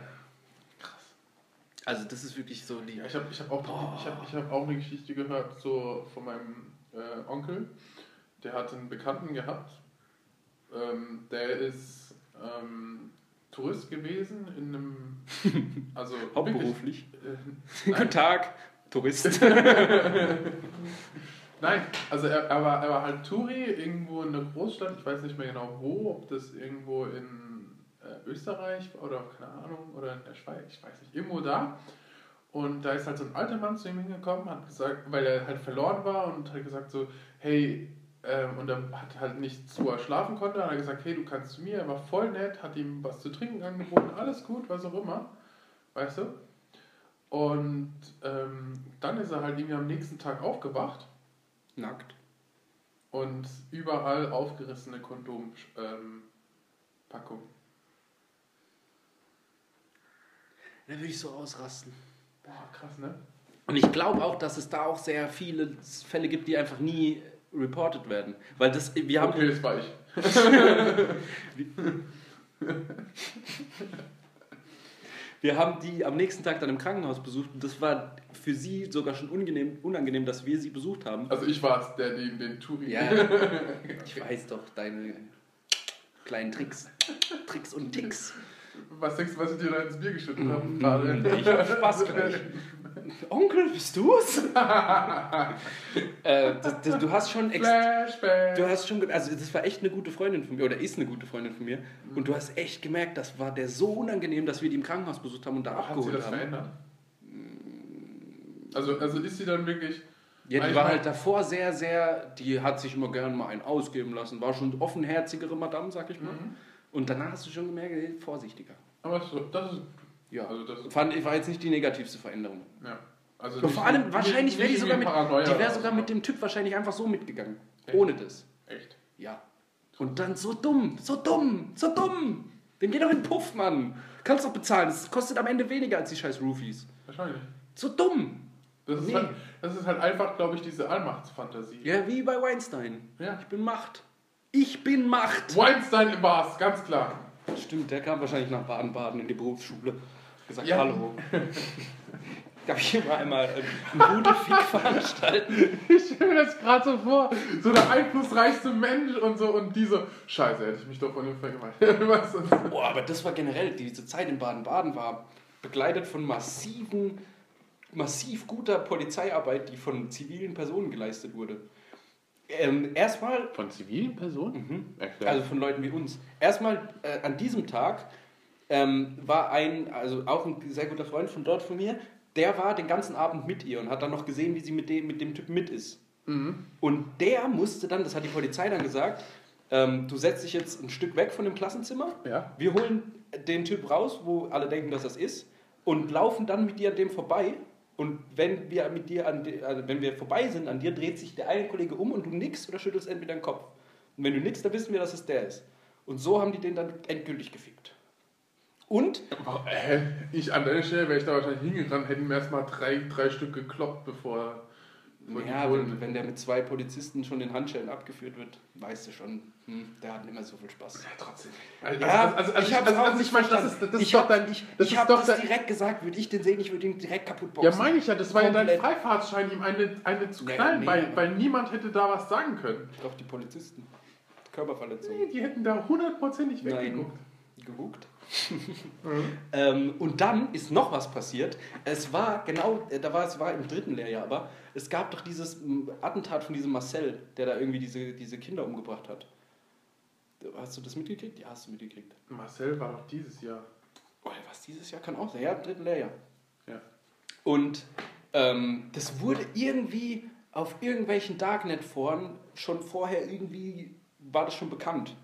Also das ist wirklich so die...
Ja, ich habe ich hab auch, ich hab, ich hab auch eine Geschichte gehört so von meinem äh, Onkel. Der hat einen Bekannten gehabt. Ähm, der ist ähm, Tourist gewesen in einem. Also
Hauptberuflich.
Wirklich, äh,
Guten Tag, Tourist.
Nein, also er, er, war, er war halt Touri irgendwo in der Großstadt, ich weiß nicht mehr genau wo, ob das irgendwo in äh, Österreich oder keine Ahnung, oder in der Schweiz, ich weiß nicht, irgendwo da. Und da ist halt so ein alter Mann zu ihm hingekommen, hat gesagt, weil er halt verloren war und hat gesagt so, hey, ähm, und er hat halt nichts, wo er schlafen konnte, hat er gesagt, hey, du kannst zu mir, er war voll nett, hat ihm was zu trinken angeboten, alles gut, was auch immer, weißt du? Und ähm, dann ist er halt irgendwie am nächsten Tag aufgewacht
Nackt.
und überall aufgerissene Kondompackung. Ähm.
Da würde ich so ausrasten.
Boah, krass, ne?
Und ich glaube auch, dass es da auch sehr viele Fälle gibt, die einfach nie reported werden. Weil das, wir haben...
Okay, das war ich.
Wir haben die am nächsten Tag dann im Krankenhaus besucht und das war für sie sogar schon unangenehm, unangenehm dass wir sie besucht haben.
Also ich war es, der den, den Touri.
Ja, ich weiß doch deine kleinen Tricks. Tricks und Ticks.
Was denkst du, was ich dir da ins Bier geschüttet habe?
Mhm.
gerade?
Ich hab Spaß gleich. Onkel, bist du's? äh, das, das, du hast schon.
Flashback.
Du hast schon, also das war echt eine gute Freundin von mir oder ist eine gute Freundin von mir
Mhm.
und du hast echt gemerkt, das war der so unangenehm, dass wir die im Krankenhaus besucht haben und da
Hat sie
abgeholt
das
haben.
verändert? Also, also ist sie dann wirklich.
Ja, die war halt davor sehr, sehr, die hat sich immer gern mal einen ausgeben lassen, war schon offenherzigere Madame, sag ich mal.
Mhm.
Und danach hast du schon gemerkt, vorsichtiger.
Aber so, das ist.
Ja,
Also das,
fand ich war jetzt nicht die negativste Veränderung.
ja. Also
Und vor allem,
nicht-
wahrscheinlich wäre die sogar mit, die
oder
sogar
so.
mit dem Typ wahrscheinlich einfach so mitgegangen.
Echt?
Ohne das.
Echt?
Ja. Und dann so dumm, so dumm, so dumm. Dem geht doch in den Puff, Mann. Kannst doch bezahlen. Das kostet am Ende weniger als die scheiß Roofies.
Wahrscheinlich.
So dumm.
Das ist,
Nee.
halt, das ist halt einfach, glaube ich, diese Allmachtsfantasie.
Ja, wie bei Weinstein.
Ja.
Ich bin Macht. Ich bin Macht.
Weinstein im Bars, ganz klar.
Stimmt, der kam wahrscheinlich nach Baden-Baden in die Berufsschule. Gesagt,
Ja.
hallo. Darf ich hier mal einmal äh, ein gute Fick veranstalten?
Ich stelle mir das gerade so vor. So der einflussreichste Mensch und so und diese. Scheiße, hätte ich mich doch von dem vergewaltigt.
Boah, aber das war generell, diese Zeit in Baden-Baden war begleitet von massiven, massiv guter Polizeiarbeit, die von zivilen Personen geleistet wurde. Ähm, erstmal,
Von zivilen Personen?
mhm, also von Leuten wie uns, erstmal äh, an diesem Tag ähm, war ein, also auch ein sehr guter Freund von dort von mir, der war den ganzen Abend mit ihr und hat dann noch gesehen, wie sie mit dem, mit dem Typ mit ist.
mhm.
Und der musste dann, das hat die Polizei dann gesagt, ähm, du setzt dich jetzt ein Stück weg von dem Klassenzimmer,
Ja.
wir holen den Typ raus, wo alle denken, dass das ist, und laufen dann mit dir an dem vorbei. Und wenn wir mit dir an de, also wenn wir vorbei sind an dir, dreht sich der eine Kollege um und du nickst oder schüttelst entweder den Kopf. Und wenn du nickst, dann wissen wir, dass es der ist. Und so haben die den dann endgültig gefickt. Und
Äh, ich an deiner Stelle wäre ich da wahrscheinlich hingerannt, hätten mir erstmal drei, drei Stück gekloppt, bevor.
ja, wenn, wenn der mit zwei Polizisten schon in Handschellen abgeführt wird, weißt du schon, hm, der hat nicht mehr so viel Spaß.
Ja, trotzdem. Also,
Ja,
also, also,
ich hab's
also, also
nicht
ich meine, das ist, das ist
ich
doch
hab,
dein.
ich,
das
ich
ist
hab
doch
das
dein,
direkt gesagt, würde ich den sehen, ich würde ihn direkt kaputt boxen.
Ja, meine ich ja, das war ja dein. Freifahrtschein, ihm eine, eine zu knallen,
nee.
weil, weil niemand hätte da was sagen können.
Doch, die Polizisten. Körperverletzung.
Nee, die hätten da hundertprozentig
Nein.
weggeguckt. Mhm.
Ähm, und dann ist noch was passiert. Es war genau, äh, da war es war im dritten Lehrjahr, aber es gab doch dieses Attentat von diesem Marcel, der da irgendwie diese, diese Kinder umgebracht hat. Hast du das mitgekriegt? Ja, hast du mitgekriegt.
Marcel war doch dieses Jahr.
Oh, was dieses Jahr kann auch sein. Ja, im dritten Lehrjahr.
Ja.
Und ähm, das wurde irgendwie auf irgendwelchen Darknet-Foren schon vorher irgendwie, war das schon bekannt.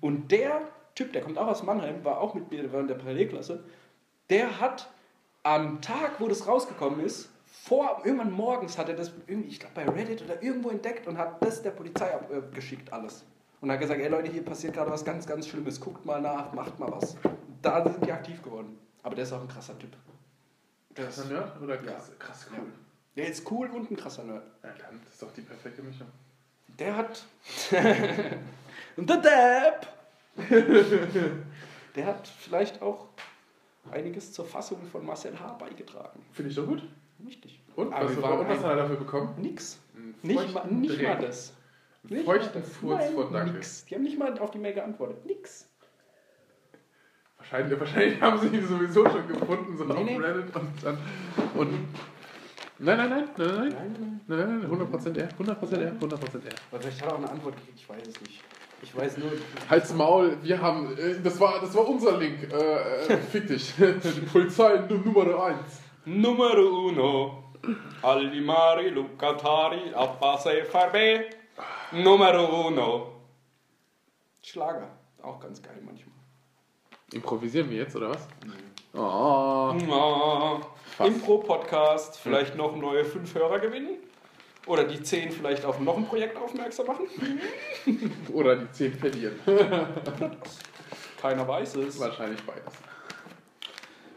Und der Typ, der kommt auch aus Mannheim, war auch mit mir, war in der Parallelklasse, der hat am Tag, wo das rausgekommen ist, vor, irgendwann morgens hat er das irgendwie, ich glaube bei Reddit oder irgendwo entdeckt und hat das der Polizei abgeschickt, alles. Und hat gesagt, ey Leute, hier passiert gerade was ganz, ganz Schlimmes, guckt mal nach, macht mal was. Da sind die aktiv geworden. Aber der ist auch ein krasser Typ. Der
Krasser
ist,
Nerd oder
Ja.
krass, krass cool?
der ist cool und ein krasser Nerd.
Ja. dann das ist doch die perfekte Mischung.
Der hat. und der Depp! Der hat vielleicht auch einiges zur Fassung von Marcel H. beigetragen.
Finde ich doch gut.
Richtig.
Und,
Aber
was,
wir waren
und was hat er dafür bekommen?
Nix. Nicht, mal, nicht mal das. Nicht
feuchten
mal das.
Furz
Nein,
von Danke.
Nix. Die haben nicht mal auf die Mail geantwortet. Nix.
Wahrscheinlich, wahrscheinlich haben sie ihn sowieso schon gefunden, so
Nee,
auf
nee.
Reddit und dann. Und. Nein, nein, nein, nein, nein,
Nein, nein.
nein, nein, 100% er, 100% er, 100% er.
Aber vielleicht hat er auch eine Antwort gekriegt, ich weiß es nicht. Ich weiß nur.
Halt's Maul, wir haben, äh, das war, das war unser Link, äh, äh, fick dich. Die Polizei Nu- Nummer 1.
Numero uno. Allimari, Lucatari, Abbase, Farbe. Numero uno. Schlager. Auch ganz geil manchmal.
Improvisieren wir jetzt, oder was? Oh.
Ah,
Fast.
Impro-Podcast, vielleicht noch neue fünf Hörer gewinnen. Oder die zehn vielleicht auf noch ein Projekt aufmerksam machen.
Oder die 10 verlieren.
Keiner weiß es.
Wahrscheinlich beides.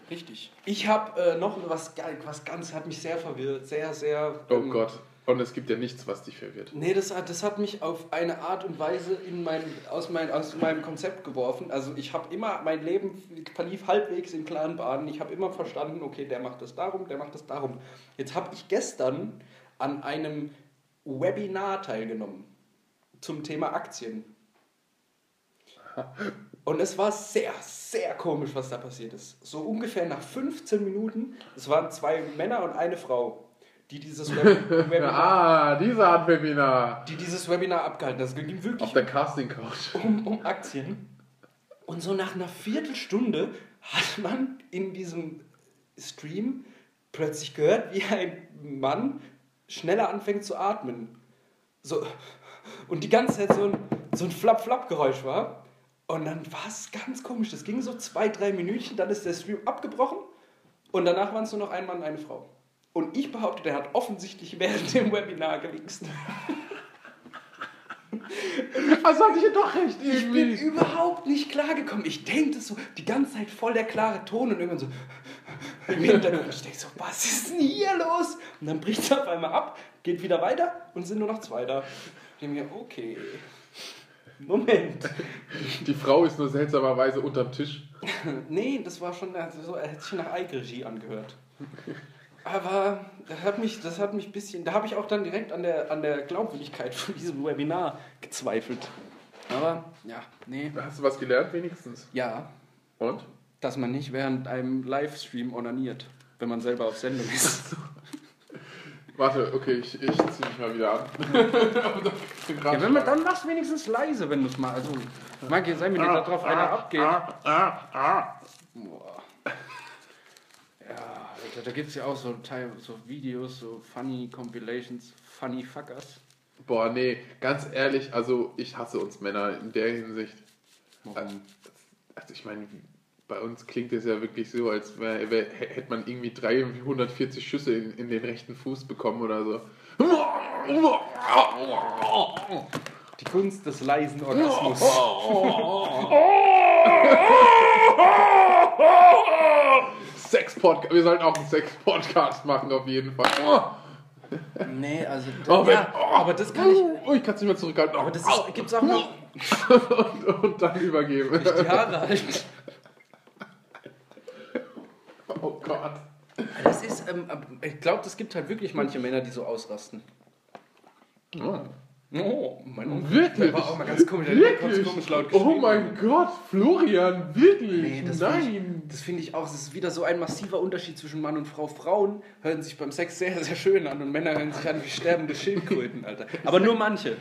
Richtig. Ich habe äh, noch was, was ganz, hat mich sehr verwirrt. Sehr, sehr.
Oh
ähm,
Gott. Und es gibt ja nichts, was dich verwirrt.
Nee, das hat, das hat mich auf eine Art und Weise in mein, aus, mein, aus meinem Konzept geworfen. Also ich habe immer, mein Leben verlief halbwegs in klaren Bahnen. Ich habe immer verstanden, okay, der macht das darum, der macht das darum. Jetzt habe ich gestern an einem Webinar teilgenommen zum Thema Aktien. Und es war sehr, sehr komisch, was da passiert ist. So ungefähr nach 15 Minuten, es waren zwei Männer und eine Frau, die dieses Web Webinar,
Ah, diese Art Webinar.
die dieses Webinar abgehalten haben. Das ging wirklich
Auf der Casting Couch.
um, um Aktien. Und so nach einer Viertelstunde hat man in diesem Stream plötzlich gehört, wie ein Mann schneller anfängt zu atmen. So, und die ganze Zeit so ein, so ein Flap-Flap-Geräusch war. Und dann war es ganz komisch. Das ging so zwei, drei Minütchen, dann ist der Stream abgebrochen und danach waren es nur noch ein Mann und eine Frau. Und ich behaupte, der hat offensichtlich während dem Webinar gewichst.
Also hatte ich ja doch recht
Ich bin
irgendwie.
überhaupt nicht klargekommen. Ich denke so, die ganze Zeit voll der klare Ton und irgendwann so im Hintergrund. Ich denke so, was ist denn hier los? Und dann bricht es auf einmal ab, geht wieder weiter und sind nur noch zwei da. Ich denke mir, okay. Moment.
Die Frau ist nur seltsamerweise unterm Tisch.
Nee, das war schon, also so, er hätte sich nach Eigenregie angehört. Aber das hat mich, das hat mich ein bisschen, da habe ich auch dann direkt an der, an der Glaubwürdigkeit von diesem Webinar gezweifelt. Aber ja, nee.
Hast du was gelernt wenigstens?
Ja,
Und?
dass man nicht während einem Livestream onaniert, wenn man selber auf Sendung ist.
Warte, okay, ich, ich zieh mich mal wieder an.
Ja, wenn man, dann mach's wenigstens leise, wenn du es mal. Also, mag jetzt sein, wenn dir da drauf einer abgeht.
Ah, ah, ah.
Boah. Alter, da gibt es ja auch so, Teil, so Videos, so funny Compilations, funny fuckers.
Boah, nee, ganz ehrlich, also ich hasse uns Männer in der Hinsicht.
Warum?
Also ich meine, bei uns klingt es ja wirklich so, als wär, wär, hätte man irgendwie 340 Schüsse in, in den rechten Fuß bekommen oder so.
Die Kunst des leisen Orgasmus.
Sex-Podcast. Wir sollten auch einen Sex-Podcast machen, auf jeden Fall.
Nee, also.
Oh,
ja, aber das kann ich.
Oh, ich kann es nicht mehr zurückhalten.
Aber das ist, gibt's auch noch.
und, und dann übergeben.
Die Haare halt.
Oh Gott.
Das ist, ähm, ich glaube, es gibt halt wirklich manche Männer, die so ausrasten. Oh, mein Onkel.
Wirklich?
Der war auch mal ganz komisch. der hat ganz
Wirklich?
komisch laut
Oh mein Gott, Florian, wirklich?
Nee, das Find
Nein.
ich, das finde ich auch. Es ist wieder so ein massiver Unterschied zwischen Mann und Frau. Frauen hören sich beim Sex sehr, sehr schön an und Männer hören sich an wie sterbende Schildkröten, Alter. Aber nur manche.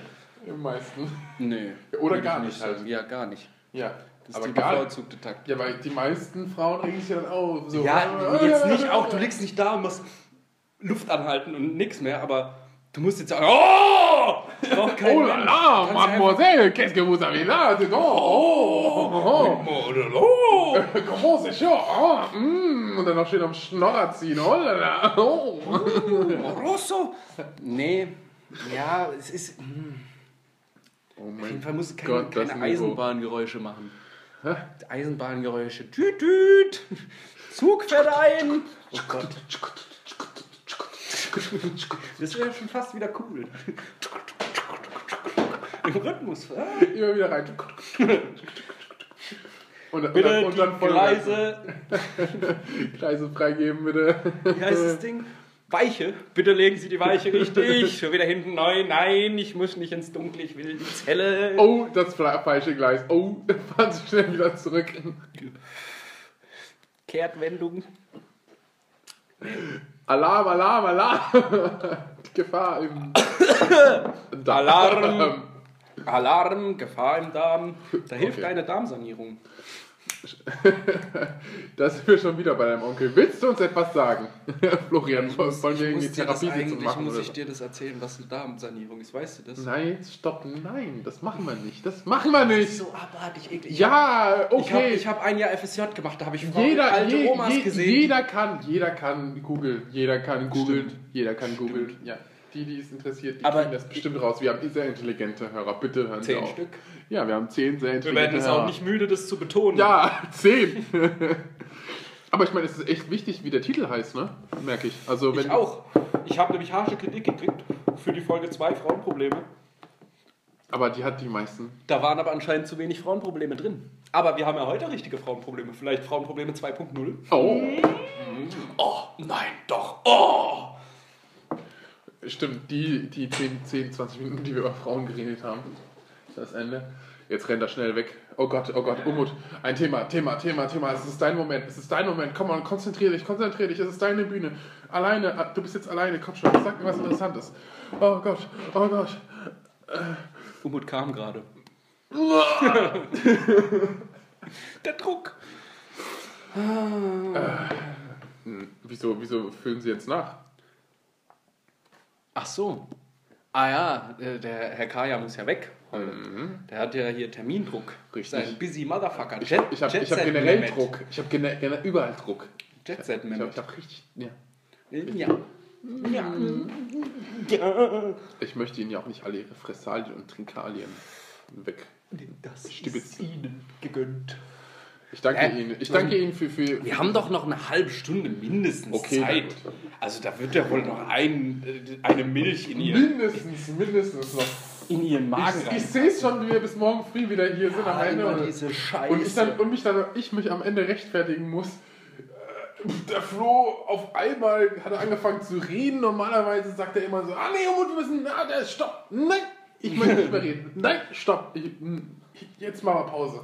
Im meisten.
Nee.
Oder gar
ich
nicht halt.
Ja, gar nicht.
Ja,
Das ist
aber
die
gar
bevorzugte Takt.
Ja, weil die meisten Frauen regen sich ja dann auf. So.
Ja, jetzt nicht auch, du liegst nicht da und musst Luft anhalten und nix mehr, aber du musst jetzt sagen, oh! Braucht kein
Oh la la, mademoiselle, qu'est-ce que vous avez là? Oh, oh, oh,
einfach- Oh!
Comment c'est chaud? Oh, mm. Und dann noch schön am Schnorrer ziehen. Oh la la. Oh.
Rosso! Nee, ja, es ist. hm.
Oh
Auf
mein
jeden Fall muss keine,
Gott,
keine. Eisenbahngeräusche machen. Eisenbahngeräusche. Tüt, tüt. Zug fährt ein. Oh Gott. Das wäre schon fast wieder cool. Im Rhythmus. Ah.
Immer wieder rein. Und, und,
Bitte
dann, und dann voll
Gleise.
Gleise freigeben, bitte.
Wie heißt das Ding? Weiche. Bitte legen Sie die Weiche richtig. Schon wieder hinten neu. Nein, ich muss nicht ins Dunkle. Ich will die Zelle.
Oh, das falsche Gleis. Oh, fahren Sie schnell wieder zurück.
Kehrtwendung.
Alarm, Alarm, Alarm. Die Gefahr im.
Alarm. Alarm, Gefahr im Darm. Da hilft
Okay.
eine Darmsanierung.
Da sind wir schon wieder bei deinem Onkel. Willst du uns etwas sagen? Florian, wollen wir
Ich
irgendwie
muss dir das
Therapiesitzung
eigentlich
machen?
muss
Oder
ich
so?
dir das erzählen, was eine Darmsanierung ist. Weißt du das?
Nein, stopp, nein, das machen wir nicht. Das machen wir
Das
nicht.
ist so abartig eklig.
Ja,
Ich habe
okay.
ich hab ein Jahr FSJ gemacht, da habe ich Frauen,
jeder,
alte
je,
Omas
je,
gesehen.
jeder kann, jeder kann googeln. Jeder kann.
Stimmt.
Jeder kann googeln. Ja. Die, die es interessiert, die
Aber-
kriegen das bestimmt raus. Wir haben sehr intelligente Hörer. Bitte hören Sie
Zehn
auf.
Stück.
Ja, wir haben zehn sehr
Wir
intelligente
werden es
Hörer.
auch nicht müde, das zu betonen.
Ja, zehn. Aber ich meine, es ist echt wichtig, wie der Titel heißt, ne? Merke ich. Also, wenn
Ich auch. Ich habe nämlich harsche Kritik gekriegt für die Folge 2 Frauenprobleme.
Aber die hat die meisten.
Da waren aber anscheinend zu wenig Frauenprobleme drin. Aber wir haben ja heute richtige Frauenprobleme. Vielleicht Frauenprobleme 2.0.
Oh,
Oh, nein, doch. Oh!
Stimmt. Die, die 10, 10, 20 Minuten, die wir über Frauen geredet haben. Das Ende. Jetzt rennt er schnell weg. Oh Gott, oh Gott, Umut. Ein Thema, Thema, Thema, Thema. Es ist dein Moment, es ist dein Moment. Komm mal, konzentrier dich, konzentrier dich. Es ist deine Bühne. Alleine, ah, du bist jetzt alleine. Komm schon, sag mir was Interessantes. Oh Gott, oh Gott.
Umut kam gerade. Der Druck.
Hm, Wieso, wieso füllen Sie jetzt nach?
Ach so. Ah ja, äh, der Herr Kaya muss ja weg.
Mhm.
Der hat ja hier Termindruck.
Richtig.
Sein busy Motherfucker.
Ich, ich habe ich hab generell Druck. Ich habe gene, gene, überall Druck.
Jet Set
Ich habe hab richtig. Ja.
Ja. Ja. ja.
Ich möchte Ihnen ja auch nicht alle Ihre Fressalien und Trinkalien weg.
Das
Stibitzen.
Ihnen gegönnt.
Ich danke
Äh,
Ihnen. Ich danke Ihnen für. für
Wir haben doch noch eine halbe Stunde mindestens
Okay,
Zeit. Also da wird ja wohl noch ein, äh, eine Milch in, ihr,
mindestens, mindestens noch.
in ihren Magen
Ich, ich sehe es schon, wie wir bis morgen früh wieder hier sind am Ende. Und, und, ich dann, und mich dann, ich mich am Ende rechtfertigen muss. Äh, Der Flo auf einmal hat er angefangen zu reden. Normalerweise sagt er immer so: Ah, nee, Umut, wir müssen. Ah, der, stopp. Nein, ich möchte nicht mehr reden. Nein, stopp. Ich, jetzt machen wir Pause.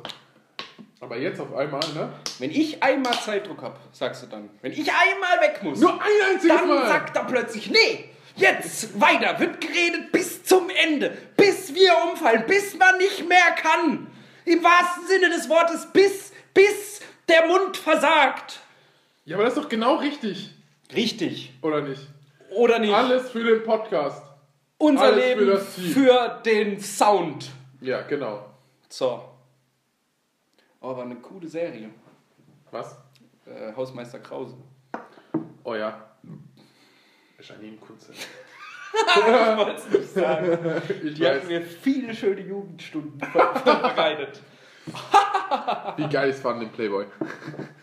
Aber jetzt auf einmal, ne?
Wenn ich einmal Zeitdruck habe, sagst du dann. Wenn ich einmal weg muss,
Nur ein einziges
dann
Mal.
sagt er plötzlich, nee, jetzt weiter, wird geredet bis zum Ende, bis wir umfallen, bis man nicht mehr kann. Im wahrsten Sinne des Wortes, bis, bis der Mund versagt.
Ja, aber das ist doch genau richtig.
Richtig.
Oder nicht?
Oder nicht?
Alles für den Podcast.
Unser
alles für
Leben
das Ziel.
für den Sound.
Ja, genau.
So. Oh, war eine coole Serie.
Was?
Äh, Hausmeister Krause.
Oh ja. Janine Kunze.
Ich wollte es nicht sagen.
Ich
Die hat
weiß,
mir viele schöne Jugendstunden ver- vorbereitet.
wie geil es war in dem Playboy.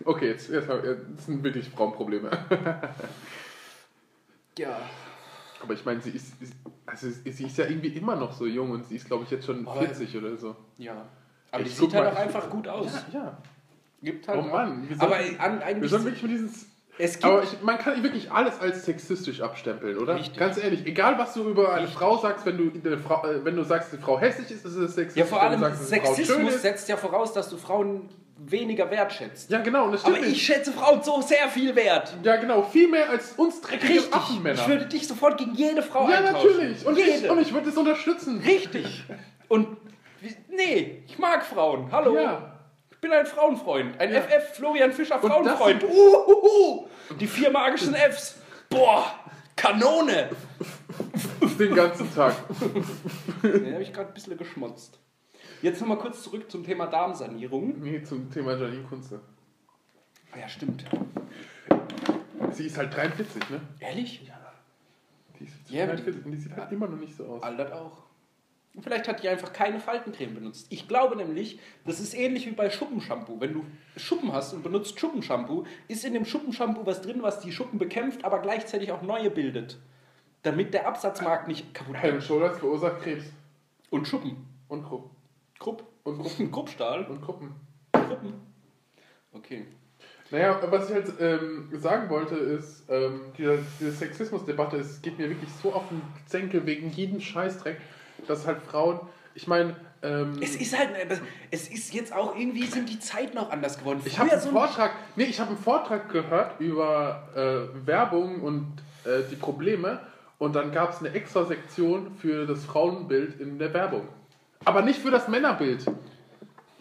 Okay, jetzt, jetzt, jetzt sind wirklich Frauenprobleme.
Ja.
Aber ich meine, sie ist, ist, also sie ist ja irgendwie immer noch so jung und sie ist, glaube ich, jetzt schon
Aber-
40 oder so.
Ja. Aber die
Ich guck
sieht halt
mal,
auch
ich-
einfach gut aus.
Ja.
Gibt halt
Oh Mann, wir
aber
sollten-
an,
Wir
eigentlich.
sollen wirklich mit diesen.
es gibt,
Aber ich, man kann wirklich alles als sexistisch abstempeln, oder?
Richtig.
Ganz ehrlich, egal was du über eine
Richtig.
Frau sagst, wenn du, eine Frau, äh, wenn du sagst, die Frau hässlich ist, ist es sexistisch.
ja, vor allem
sagst, die
Sexismus
ist.
setzt ja voraus, dass du Frauen weniger wertschätzt.
Ja, genau, das stimmt
Aber
nicht.
ich schätze Frauen so sehr viel wert.
Ja, genau, viel mehr als uns dreckige
Richtig.
Affenmänner.
Ich würde dich sofort gegen jede Frau
ja,
eintauschen.
natürlich. Und ich,
jede.
und ich würde es unterstützen.
Richtig. Und wie- nee, ich mag Frauen. Hallo.
Ja.
Ich bin ein Frauenfreund. Ein
Ja.
FF Florian Fischer
Und
Frauenfreund. Uhuhu. Die vier magischen Fs. Boah, Kanone.
Den ganzen Tag.
Da habe ich gerade ein bisschen geschmotzt. Jetzt nochmal kurz zurück zum Thema Darmsanierung.
Nee, zum Thema Janine Kunze.
Ah ja, stimmt.
Sie ist halt 43, ne?
Ehrlich?
Die ist
Ja,
43 und die sieht halt immer noch nicht so aus.
Altert auch. Vielleicht hat die einfach keine Faltencreme benutzt. Ich glaube nämlich, das ist ähnlich wie bei Schuppenshampoo. Wenn du Schuppen hast und benutzt Schuppenshampoo, ist in dem Schuppenshampoo was drin, was die Schuppen bekämpft, aber gleichzeitig auch neue bildet. Damit der Absatzmarkt nicht kaputt
Head
geht.
Shoulders verursacht Krebs.
Und Schuppen.
Und Krupp.
Krupp.
Und Gruppen.
Kruppstahl.
Und Gruppen.
Kruppen. Okay.
Naja, was ich halt ähm, sagen wollte, ist, ähm, diese, diese Sexismusdebatte, es geht mir wirklich so auf den Zenkel wegen jedem Scheißdreck, dass halt Frauen, ich meine, ähm,
Es ist halt, es ist jetzt auch irgendwie sind die Zeiten auch anders geworden.
ich habe einen
so
Vortrag, nee, ich habe einen Vortrag gehört über äh, Werbung und äh, die Probleme und dann gab es eine extra Sektion für das Frauenbild in der Werbung. Aber nicht für das Männerbild.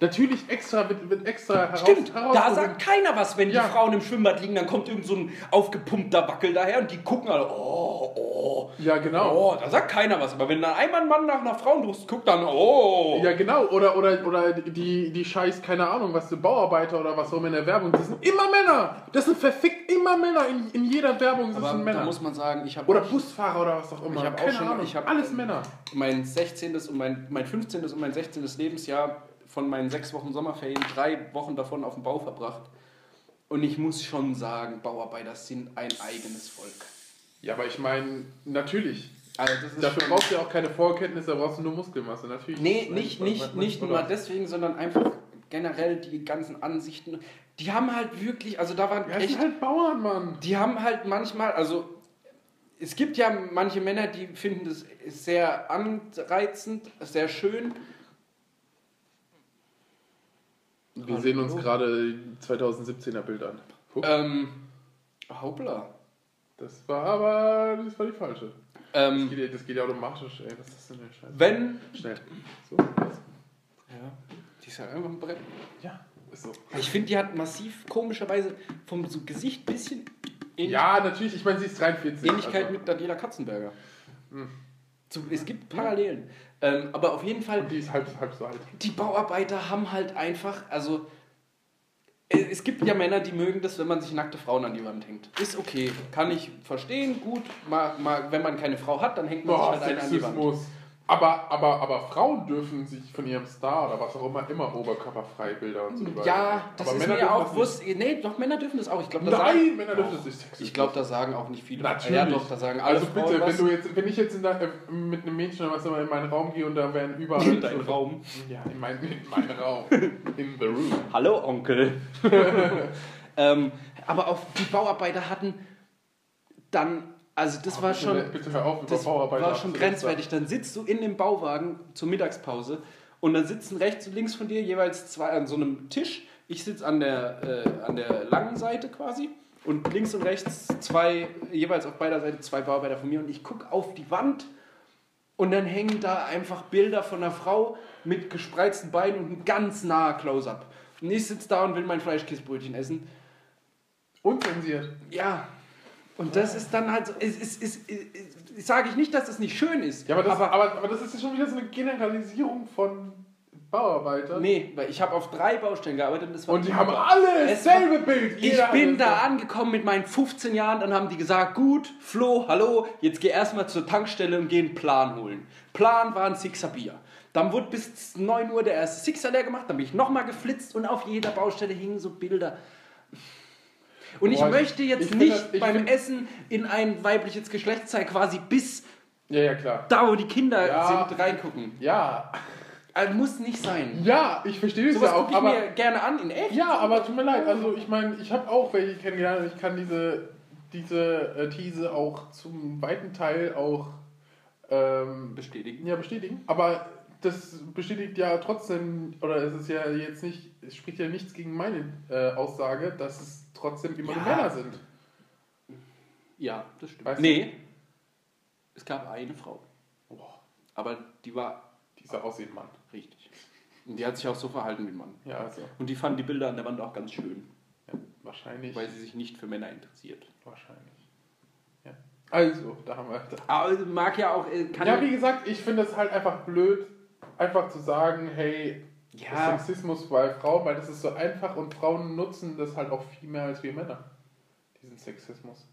Natürlich extra, wird, wird extra heraus,
Stimmt, da
herausgehoben.
sagt keiner was, wenn
Ja.
die Frauen im Schwimmbad liegen, dann kommt irgend so ein aufgepumpter Wackel daher und die gucken alle, oh, oh,
Ja, genau.
oh, da sagt keiner was. Aber wenn dann einmal ein Mann nach einer Frauenbrust guckt, dann, oh.
Ja, genau. Oder, oder, oder die, die scheiß, keine Ahnung, was für Bauarbeiter oder was auch immer in der Werbung, das sind immer Männer. Das sind verfickt immer Männer. In, in jeder Werbung sind
Aber
sind
da
Männer.
muss man sagen, ich habe
Oder Busfahrer oder was auch immer.
Ich hab auch
keine
schon-
Ahnung.
ich hab-
Alles Männer.
mein 16. und mein, mein 15. und mein 16. Lebensjahr von meinen sechs Wochen Sommerferien drei Wochen davon auf dem Bau verbracht. Und ich muss schon sagen, Bauarbeiter sind ein eigenes Volk.
Ja, aber ich meine, natürlich.
Also
Dafür brauchst du ja auch keine Vorkenntnisse, da brauchst du nur Muskelmasse. Natürlich.
Nee, nicht, nicht, nicht
was-
nur deswegen, sondern einfach generell die ganzen Ansichten. Die haben halt wirklich, also da waren
Ja,
echt,
sind halt Bauern, Mann.
die haben halt manchmal, also es gibt ja manche Männer, die finden das sehr anreizend, sehr schön.
Wir sehen uns gerade 2017er Bild an. Guck,
Ähm, hoppla.
das war aber das war die falsche. Das
Ähm,
geht, ja- das geht ja automatisch, ey. Was ist das denn der Scheiße?
wenn.
Schnell. So.
Ja, die ist ja einfach ein Brett.
Ja, ist so.
Ich finde, die hat massiv komischerweise vom so Gesicht ein bisschen Ähnlich
Ja, natürlich, ich meine, sie ist 43.
Ähnlichkeit
also.
mit Daniela Katzenberger.
Hm.
So, es gibt Parallelen. Ähm, aber auf jeden Fall,
Und die ist halb, halb so alt.
die Bauarbeiter haben halt einfach, also es gibt ja Männer, die mögen das, wenn man sich nackte Frauen an die Wand hängt. Ist okay, kann ich verstehen, gut. Mal, mal, wenn man keine Frau hat, dann hängt man
Boah,
sich halt eine an die Wand.
Aber, aber, aber Frauen dürfen sich von ihrem Star oder was auch immer immer oberkörperfrei Bilder und so über-
Ja, das
aber
ist
Männer
mir auch
das
bewusst. Nee, doch, Männer dürfen das auch. Ich glaube,
Nicht.
da sagen,
Nein, Männer dürfen das nicht. Sexismus.
ich glaube, da sagen auch nicht viele.
Natürlich.
Ja, doch, da sagen alle
also
Frauen
bitte,
was.
wenn, du jetzt, wenn ich jetzt in der, äh, mit einem Mädchen oder was immer in meinen Raum gehe und da wären überall.
in deinen Raum.
Ja, in, mein, in meinen Raum. In the room.
Hallo Onkel. ähm, aber auch die Bauarbeiter hatten dann, also das war
bitte,
schon,
Bitte hör auf,
das war schon grenzwertig. Dann sitzt du in dem Bauwagen zur Mittagspause und dann sitzen rechts und links von dir jeweils zwei an so einem Tisch. Ich sitze an der, äh, an der langen Seite quasi und links und rechts zwei, jeweils auf beider Seite zwei Bauarbeiter von mir und ich gucke auf die Wand und dann hängen da einfach Bilder von einer Frau mit gespreizten Beinen und ein ganz naher Close-up. Und ich sitze da und will mein Fleischkäsebrötchen essen.
Unzensiert.
Ja. Und das ist dann halt so, es es ist, es sage ich nicht, dass es nicht schön ist.
Ja, aber das, aber, aber, das ist ja schon wieder so eine Generalisierung von Bauarbeitern.
nee, weil ich habe auf drei Baustellen gearbeitet und das war
Und die haben alle
Es
dasselbe Bild.
Ich bin da
das-
angekommen mit meinen 15 Jahren, dann haben die gesagt, gut, Flo, hallo, jetzt geh erstmal zur Tankstelle und geh einen Plan holen. Plan war ein Sixer Bier. Dann wurde bis 9 Uhr der erste Sixer leer gemacht, dann bin ich nochmal geflitzt und auf jeder Baustelle hingen so Bilder. Und ich möchte jetzt
ich
nicht
das-
beim
find-
Essen in ein weibliches Geschlechtsteil quasi bis
Ja, ja, klar.
da, wo die Kinder
Ja.
sind, reingucken.
Ja,
Also, muss nicht sein.
ja, ich verstehe das
Sowas
ja auch,
ich
aber
mir gerne an, in echt.
ja, aber tut mir leid. Also ich meine, ich habe auch welche kennengelernt. Ich kann diese diese äh, These auch zum weiten Teil auch ähm,
Bestätigen.
ja bestätigen. Aber das bestätigt ja trotzdem oder es ist ja jetzt nicht, es spricht ja nichts gegen meine äh, Aussage, dass es trotzdem immer
Ja.
Männer sind.
Ja, das stimmt.
Weißt du?
nee, es gab eine Frau.
Boah,
Aber die war
dieser aussehen Mann.
richtig. Und die hat sich auch so verhalten wie ein Mann.
Ja, also
Und die fanden die Bilder an der Wand auch ganz schön,
ja, wahrscheinlich.
weil sie sich nicht für Männer interessiert.
Wahrscheinlich. Ja. Also, da haben wir.
Aber mag ja auch. äh, Kann
Ja, wie gesagt, ich finde es halt einfach blöd, einfach zu sagen, hey,
Ja.
Sexismus bei Frauen, weil das ist so einfach und Frauen nutzen das halt auch viel mehr als wir Männer, diesen Sexismus.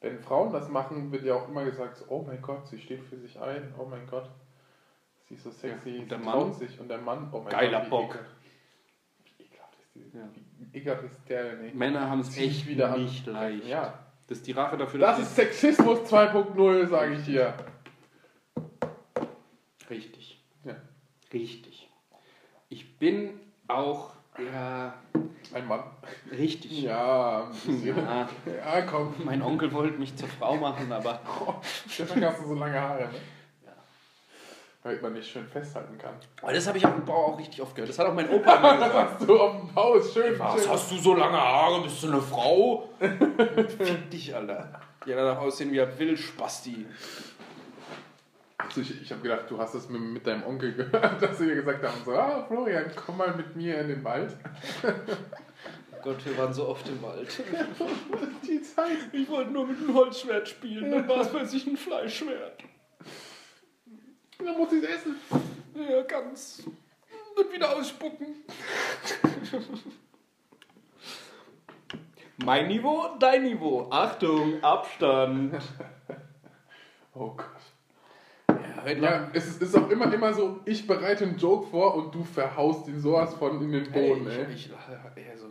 Wenn Frauen das machen, wird ja auch immer gesagt, oh mein Gott, sie steht für sich ein, oh mein Gott, sie ist so sexy,
Ja, und der
sie
Mann?
sich und der Mann, oh mein
Geiler
Gott, wie
Bock.
Wie ekelhaft ist, die,
Ja.
wie ekelhaft ist der denn? ey?
Männer haben es echt
wieder an.
nicht leicht.
Ja,
Das ist die Rache dafür,
das ist Sexismus 2.0, sage ich dir.
Richtig.
Ja.
Richtig. Ich bin auch. Ja,
Ein Mann.
richtig.
Ja.
Ja,
Ja, komm.
mein Onkel wollte mich zur Frau machen, aber.
Deswegen hast du so lange Haare, ne?
Ja.
Damit man nicht schön festhalten kann.
Aber das habe ich auf dem Bau auch richtig oft gehört. Das hat auch mein Opa immer
Was
gesagt.
hast du auf dem Haus? Schön,
Was
schön.
hast du so lange Haare? Bist du eine Frau? Fick dich, Alter. Ja, danach aussehen wie ein Wildspasti.
Also ich ich habe gedacht, du hast es mit, mit deinem Onkel gehört, dass sie dir gesagt haben, so, ah, Florian, komm mal mit mir in den Wald.
Gott, wir waren so oft im Wald.
Die Zeit.
Ich wollte nur mit einem Holzschwert spielen, dann war es plötzlich ein Fleischschwert.
Dann muss ich es essen.
Ja, ganz. Und wieder ausspucken. mein Niveau, dein Niveau. Achtung, Abstand.
Oh Gott.
Ja, heute
Ja, es ist, ist auch immer, immer so, ich bereite einen Joke vor und du verhaust ihn sowas von in den Boden, ey.
ich, ich, also,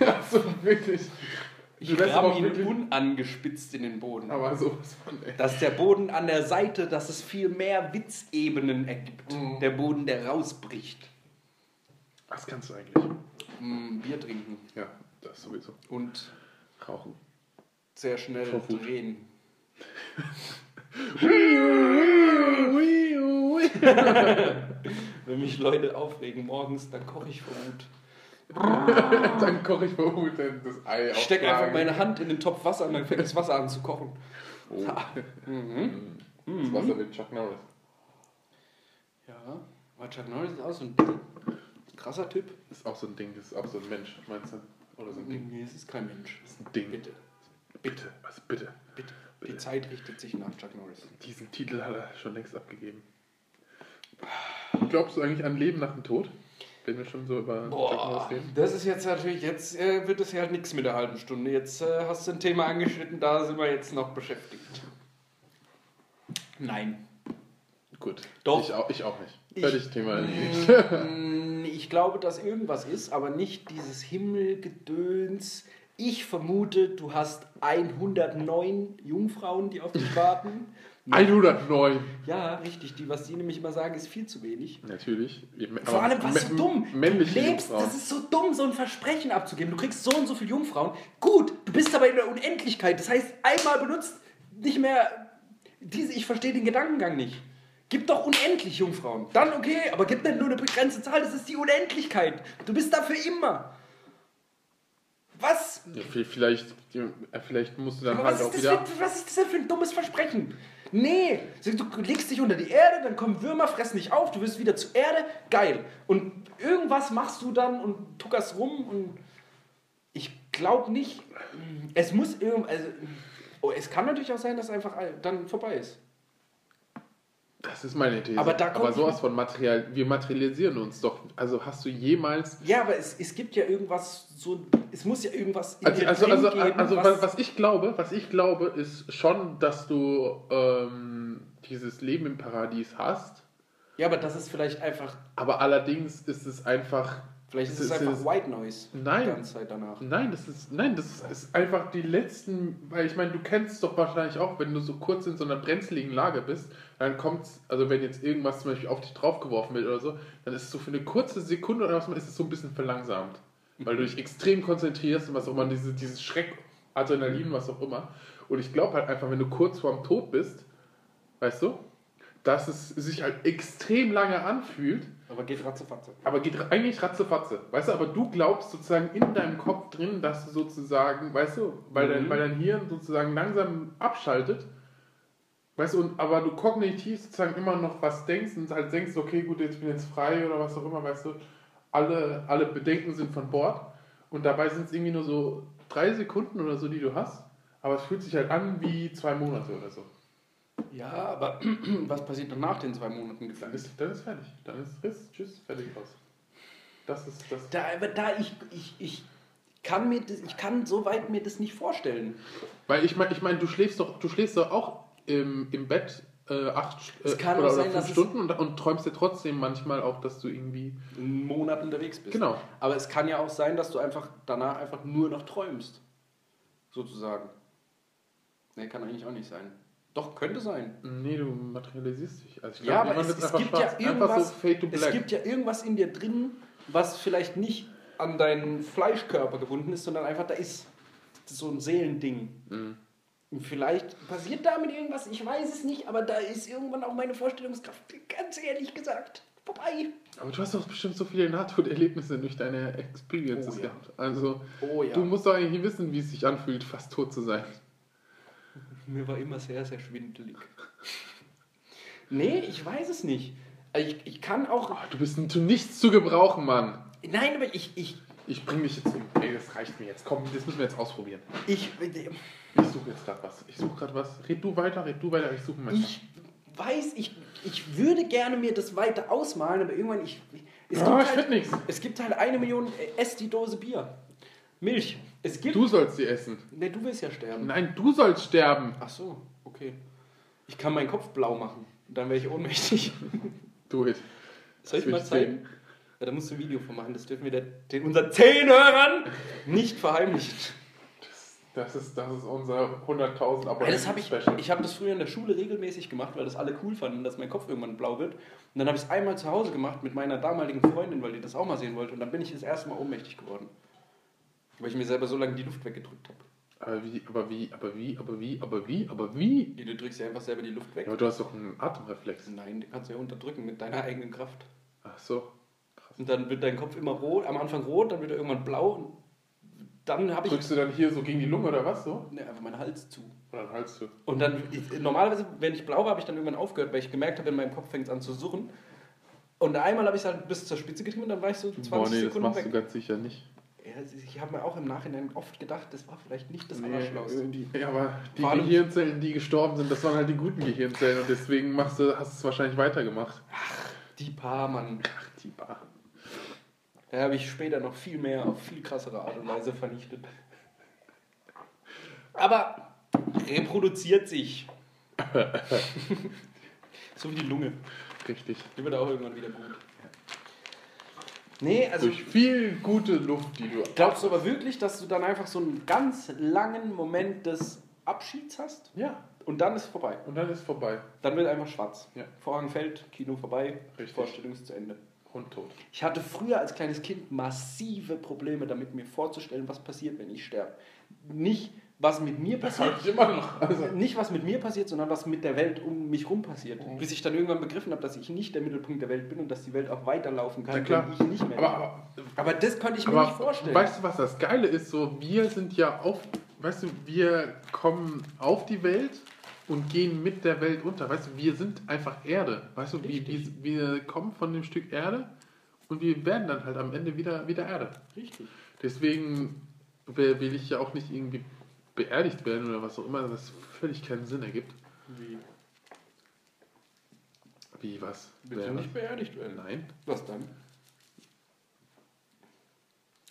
Also wirklich.
ich
aber
ihn
wirklich-
unangespitzt in den Boden.
Aber sowas von, ey.
Dass der Boden an der Seite, dass es viel mehr Witzebenen ergibt.
Mhm.
Der Boden, der rausbricht.
Was kannst du eigentlich?
Mm, Bier trinken
Ja, das sowieso.
und
Rauchen.
sehr schnell drehen. Wenn mich Leute aufregen morgens, dann koche ich vor Wut.
dann koche ich vor Wut das Ei
Ich stecke einfach meine Hand in den Topf Wasser und dann fängt das Wasser an zu kochen.
Oh.
Mhm.
Das Wasser mit Chuck Norris.
Ja, aber Chuck Norris ist auch so ein Ding. krasser Typ.
Das ist auch so ein Ding, das ist auch so ein Mensch, meinst du? Oder so ein Ding.
Nee, es ist kein Mensch.
Das ist ein Ding.
Bitte,
Bitte, was bitte?
bitte. Die Zeit richtet sich nach Chuck Norris.
Diesen Titel hat er schon längst abgegeben. Glaubst du eigentlich an Leben nach dem Tod? Wenn wir schon so über Chuck
Boah,
Norris reden.
das ist jetzt natürlich, jetzt äh, wird es ja halt nichts mit der halben Stunde. Jetzt äh, hast du ein Thema angeschnitten, da sind wir jetzt noch beschäftigt. Nein.
Gut.
Doch.
Ich auch, ich auch nicht.
Ich-
Fertig, Thema erledigt.
Mm, Ich glaube, dass irgendwas ist, aber nicht dieses Himmelgedöns. Ich vermute, du hast 109 Jungfrauen, die auf dich warten.
109.
Ja, richtig. Die, was die nämlich immer sagen, ist viel zu wenig.
Natürlich.
Vor allem, was so dumm.
Männliche
du lebst,
Jungfrauen.
das ist so dumm, so ein Versprechen abzugeben. Du kriegst so und so viele Jungfrauen. Gut, du bist aber in der Unendlichkeit. Das heißt, einmal benutzt nicht mehr diese, ich verstehe den Gedankengang nicht. Gib doch unendlich Jungfrauen. Dann okay, aber gib nicht nur eine begrenzte Zahl, das ist die Unendlichkeit. Du bist da für immer. Was?
Ja, vi- vielleicht, vielleicht musst du dann
Aber
halt
was,
auch
ist das
wieder.
für, was ist das denn für ein dummes Versprechen? Nee, du legst dich unter die Erde, dann kommen Würmer, fressen dich auf, du wirst wieder zur Erde, geil. Und irgendwas machst du dann und tuckerst rum und ich glaube nicht, es muss irgend, also, oh, es kann natürlich auch sein, dass es einfach dann vorbei ist.
Das ist meine These.
Aber da kommt-
aber sowas von Material, wir materialisieren uns doch. Also hast du jemals.
Ja, aber es, es gibt ja irgendwas, so, es muss ja irgendwas in
Also,
dir
also, also,
geben,
also
was,
was, ich glaube, was ich glaube, ist schon, dass du ähm, dieses Leben im Paradies hast.
ja, aber das ist vielleicht einfach,
Aber allerdings ist es einfach.
vielleicht ist
Es
es einfach
ist-
White Noise
Nein.
die ganze Zeit danach.
Nein, das ist, nein, das ist einfach die letzten, weil ich meine, du kennst doch wahrscheinlich auch, wenn du so kurz in so einer brenzligen Lage bist, dann kommt also wenn jetzt irgendwas zum Beispiel auf dich draufgeworfen wird oder so, dann ist es so für eine kurze Sekunde oder was, ist es so ein bisschen verlangsamt. Weil du dich extrem konzentrierst und was auch immer, diese, dieses Schreck, Adrenalin, was auch immer. Und ich glaube halt einfach, wenn du kurz vorm Tod bist, weißt du, dass es sich halt extrem lange anfühlt,
Aber geht ratzefatze.
aber geht eigentlich ratzefatze. Weißt du, aber du glaubst sozusagen in deinem Kopf drin, dass du sozusagen, weißt du, weil, dein,
Mhm.
weil dein Hirn sozusagen langsam abschaltet. Weißt du, und, aber du kognitiv sozusagen immer noch was denkst und halt denkst, okay, gut, jetzt bin ich jetzt frei oder was auch immer, weißt du, alle, alle Bedenken sind von Bord und dabei sind es irgendwie nur so drei Sekunden oder so, die du hast, aber es fühlt sich halt an wie zwei Monate oder so.
Ja, aber was passiert dann nach den zwei Monaten
Dann ist, dann ist fertig. Dann ist Riss, tschüss, fertig aus. Das ist das.
Da, aber da ich, ich, ich kann mir das, ich kann soweit mir das nicht vorstellen.
Weil ich meine, ich mein, du schläfst doch, du schläfst doch auch im, im Bett äh, acht äh,
Es kann
oder,
auch
oder
sein,
fünf Stunden und, und träumst dir trotzdem manchmal auch, dass du irgendwie.
Einen Monat unterwegs bist.
Genau.
Aber es kann ja auch sein, dass du einfach danach einfach nur noch träumst. Sozusagen. Nee, kann eigentlich auch nicht sein. Doch, könnte sein.
Nee, du materialisierst dich. Also ich
Ja,
glaub,
aber es, es
einfach
gibt ja
schwarz.
Irgendwas,
so
es gibt ja irgendwas in dir drin, was vielleicht nicht an deinen Fleischkörper gebunden ist, sondern einfach da ist. Das ist so ein Seelending.
Mhm.
Und vielleicht passiert damit irgendwas, ich weiß es nicht, aber da ist irgendwann auch meine Vorstellungskraft, ganz ehrlich gesagt, vorbei.
Aber du hast doch bestimmt so viele Nahtoderlebnisse durch deine Experiences
Oh ja.
gehabt. Also
Oh ja.
du musst doch eigentlich wissen, wie es sich anfühlt, fast tot zu sein.
Mir war immer sehr, sehr schwindelig. Nee, ich weiß es nicht. Ich, ich kann auch.
Oh, du bist zu nichts zu gebrauchen, Mann.
Nein, aber ich. Ich.
Ich bring dich jetzt um. Ey, das reicht mir jetzt. Komm, das müssen wir jetzt ausprobieren.
Ich,
Ich suche jetzt gerade was. Ich suche gerade was. Red du weiter, red du weiter, ich suche mal.
ich weiß, ich, ich würde gerne mir das weiter ausmalen, aber irgendwann. Ich, es,
Ja,
gibt
ich
halt,
nix.
es gibt halt eine Million. Ess die Dose Bier. Milch. Es gibt.
Du sollst sie essen.
Nee, du willst ja sterben.
Nein, du sollst sterben.
Ach so, okay. Ich kann meinen Kopf blau machen. Dann wäre ich ohnmächtig.
Do it.
Soll ich mal zeigen? Ja, da musst du ein Video von machen. Das dürfen wir der, den unseren zehn Hörern nicht verheimlichen.
Das ist, das ist unser 100.000
Ja,
Abonnenten
das hab ich ich habe das früher in der Schule regelmäßig gemacht, weil das alle cool fanden, dass mein Kopf irgendwann blau wird. Und dann habe ich es einmal zu Hause gemacht mit meiner damaligen Freundin, weil die das auch mal sehen wollte. Und dann bin ich das erste Mal ohnmächtig geworden. Weil ich mir selber so lange die Luft weggedrückt habe.
Aber wie, aber wie, aber wie, aber wie, aber wie, aber wie?
Du drückst ja einfach selber die Luft weg.
Ja, aber du hast doch einen Atemreflex.
Nein, den kannst du ja unterdrücken mit deiner eigenen Kraft.
Ach so.
Und dann wird dein Kopf immer rot, am Anfang rot, dann wird er irgendwann blau und dann habe ich
Drückst du dann hier so gegen die Lunge oder was so?
ne, einfach meinen Hals zu.
Oder dann haltst du.
Und dann, ich, normalerweise, wenn ich blau war, habe ich dann irgendwann aufgehört, weil ich gemerkt habe, in meinem Kopf fängt es an zu surren. Und einmal habe ich es halt bis zur Spitze getrieben und dann war ich so 20
Boah, nee, das
Sekunden
machst du
weg.
ganz sicher nicht.
Ja, ich habe mir auch im Nachhinein oft gedacht, das war vielleicht nicht das
Nee,
Allerschlauste.
die, ja, aber die
Vor
Gehirnzellen, die gestorben sind, das waren halt die guten Gehirnzellen und deswegen machst du, hast du es wahrscheinlich weitergemacht.
Die paar, Mann.
Ach, die Bar.
Da habe ich später noch viel mehr auf viel krassere Art und Weise vernichtet. Aber reproduziert sich. so wie die Lunge.
Richtig.
Die wird auch irgendwann wieder gut. Nee, also
Durch viel gute Luft, die du.
glaubst du aber wirklich, dass du dann einfach so einen ganz langen Moment des Abschieds hast
Ja,
und dann ist vorbei.
und dann ist vorbei.
Dann wird einfach schwarz.
Ja.
Vorhang fällt, Kino vorbei,
Richtig.
Vorstellung ist zu Ende.
Und tot.
Ich hatte früher als kleines Kind massive Probleme damit, mir vorzustellen, was passiert, wenn ich sterbe. Nicht, was mit mir
Das
passiert,
ich immer noch. Also,
nicht was mit mir passiert, sondern was mit der Welt um mich rum passiert.
Mhm.
Bis ich dann irgendwann begriffen habe, dass ich nicht der Mittelpunkt der Welt bin und dass die Welt auch weiterlaufen kann,
klar.
wenn ich nicht mehr
aber, aber,
Aber das konnte ich mir nicht vorstellen.
weißt du, was das Geile ist? So, wir sind ja auf. Weißt du, wir kommen auf die Welt und gehen mit der Welt unter. Weißt du, wir sind einfach Erde. Weißt du, wie, wir kommen von dem Stück Erde und wir werden dann halt am Ende wieder, wieder Erde.
Richtig.
Deswegen will ich ja auch nicht irgendwie beerdigt werden oder was auch immer, das völlig keinen Sinn ergibt.
Wie?
Wie was?
Willst du nicht beerdigt werden?
Nein.
Was dann?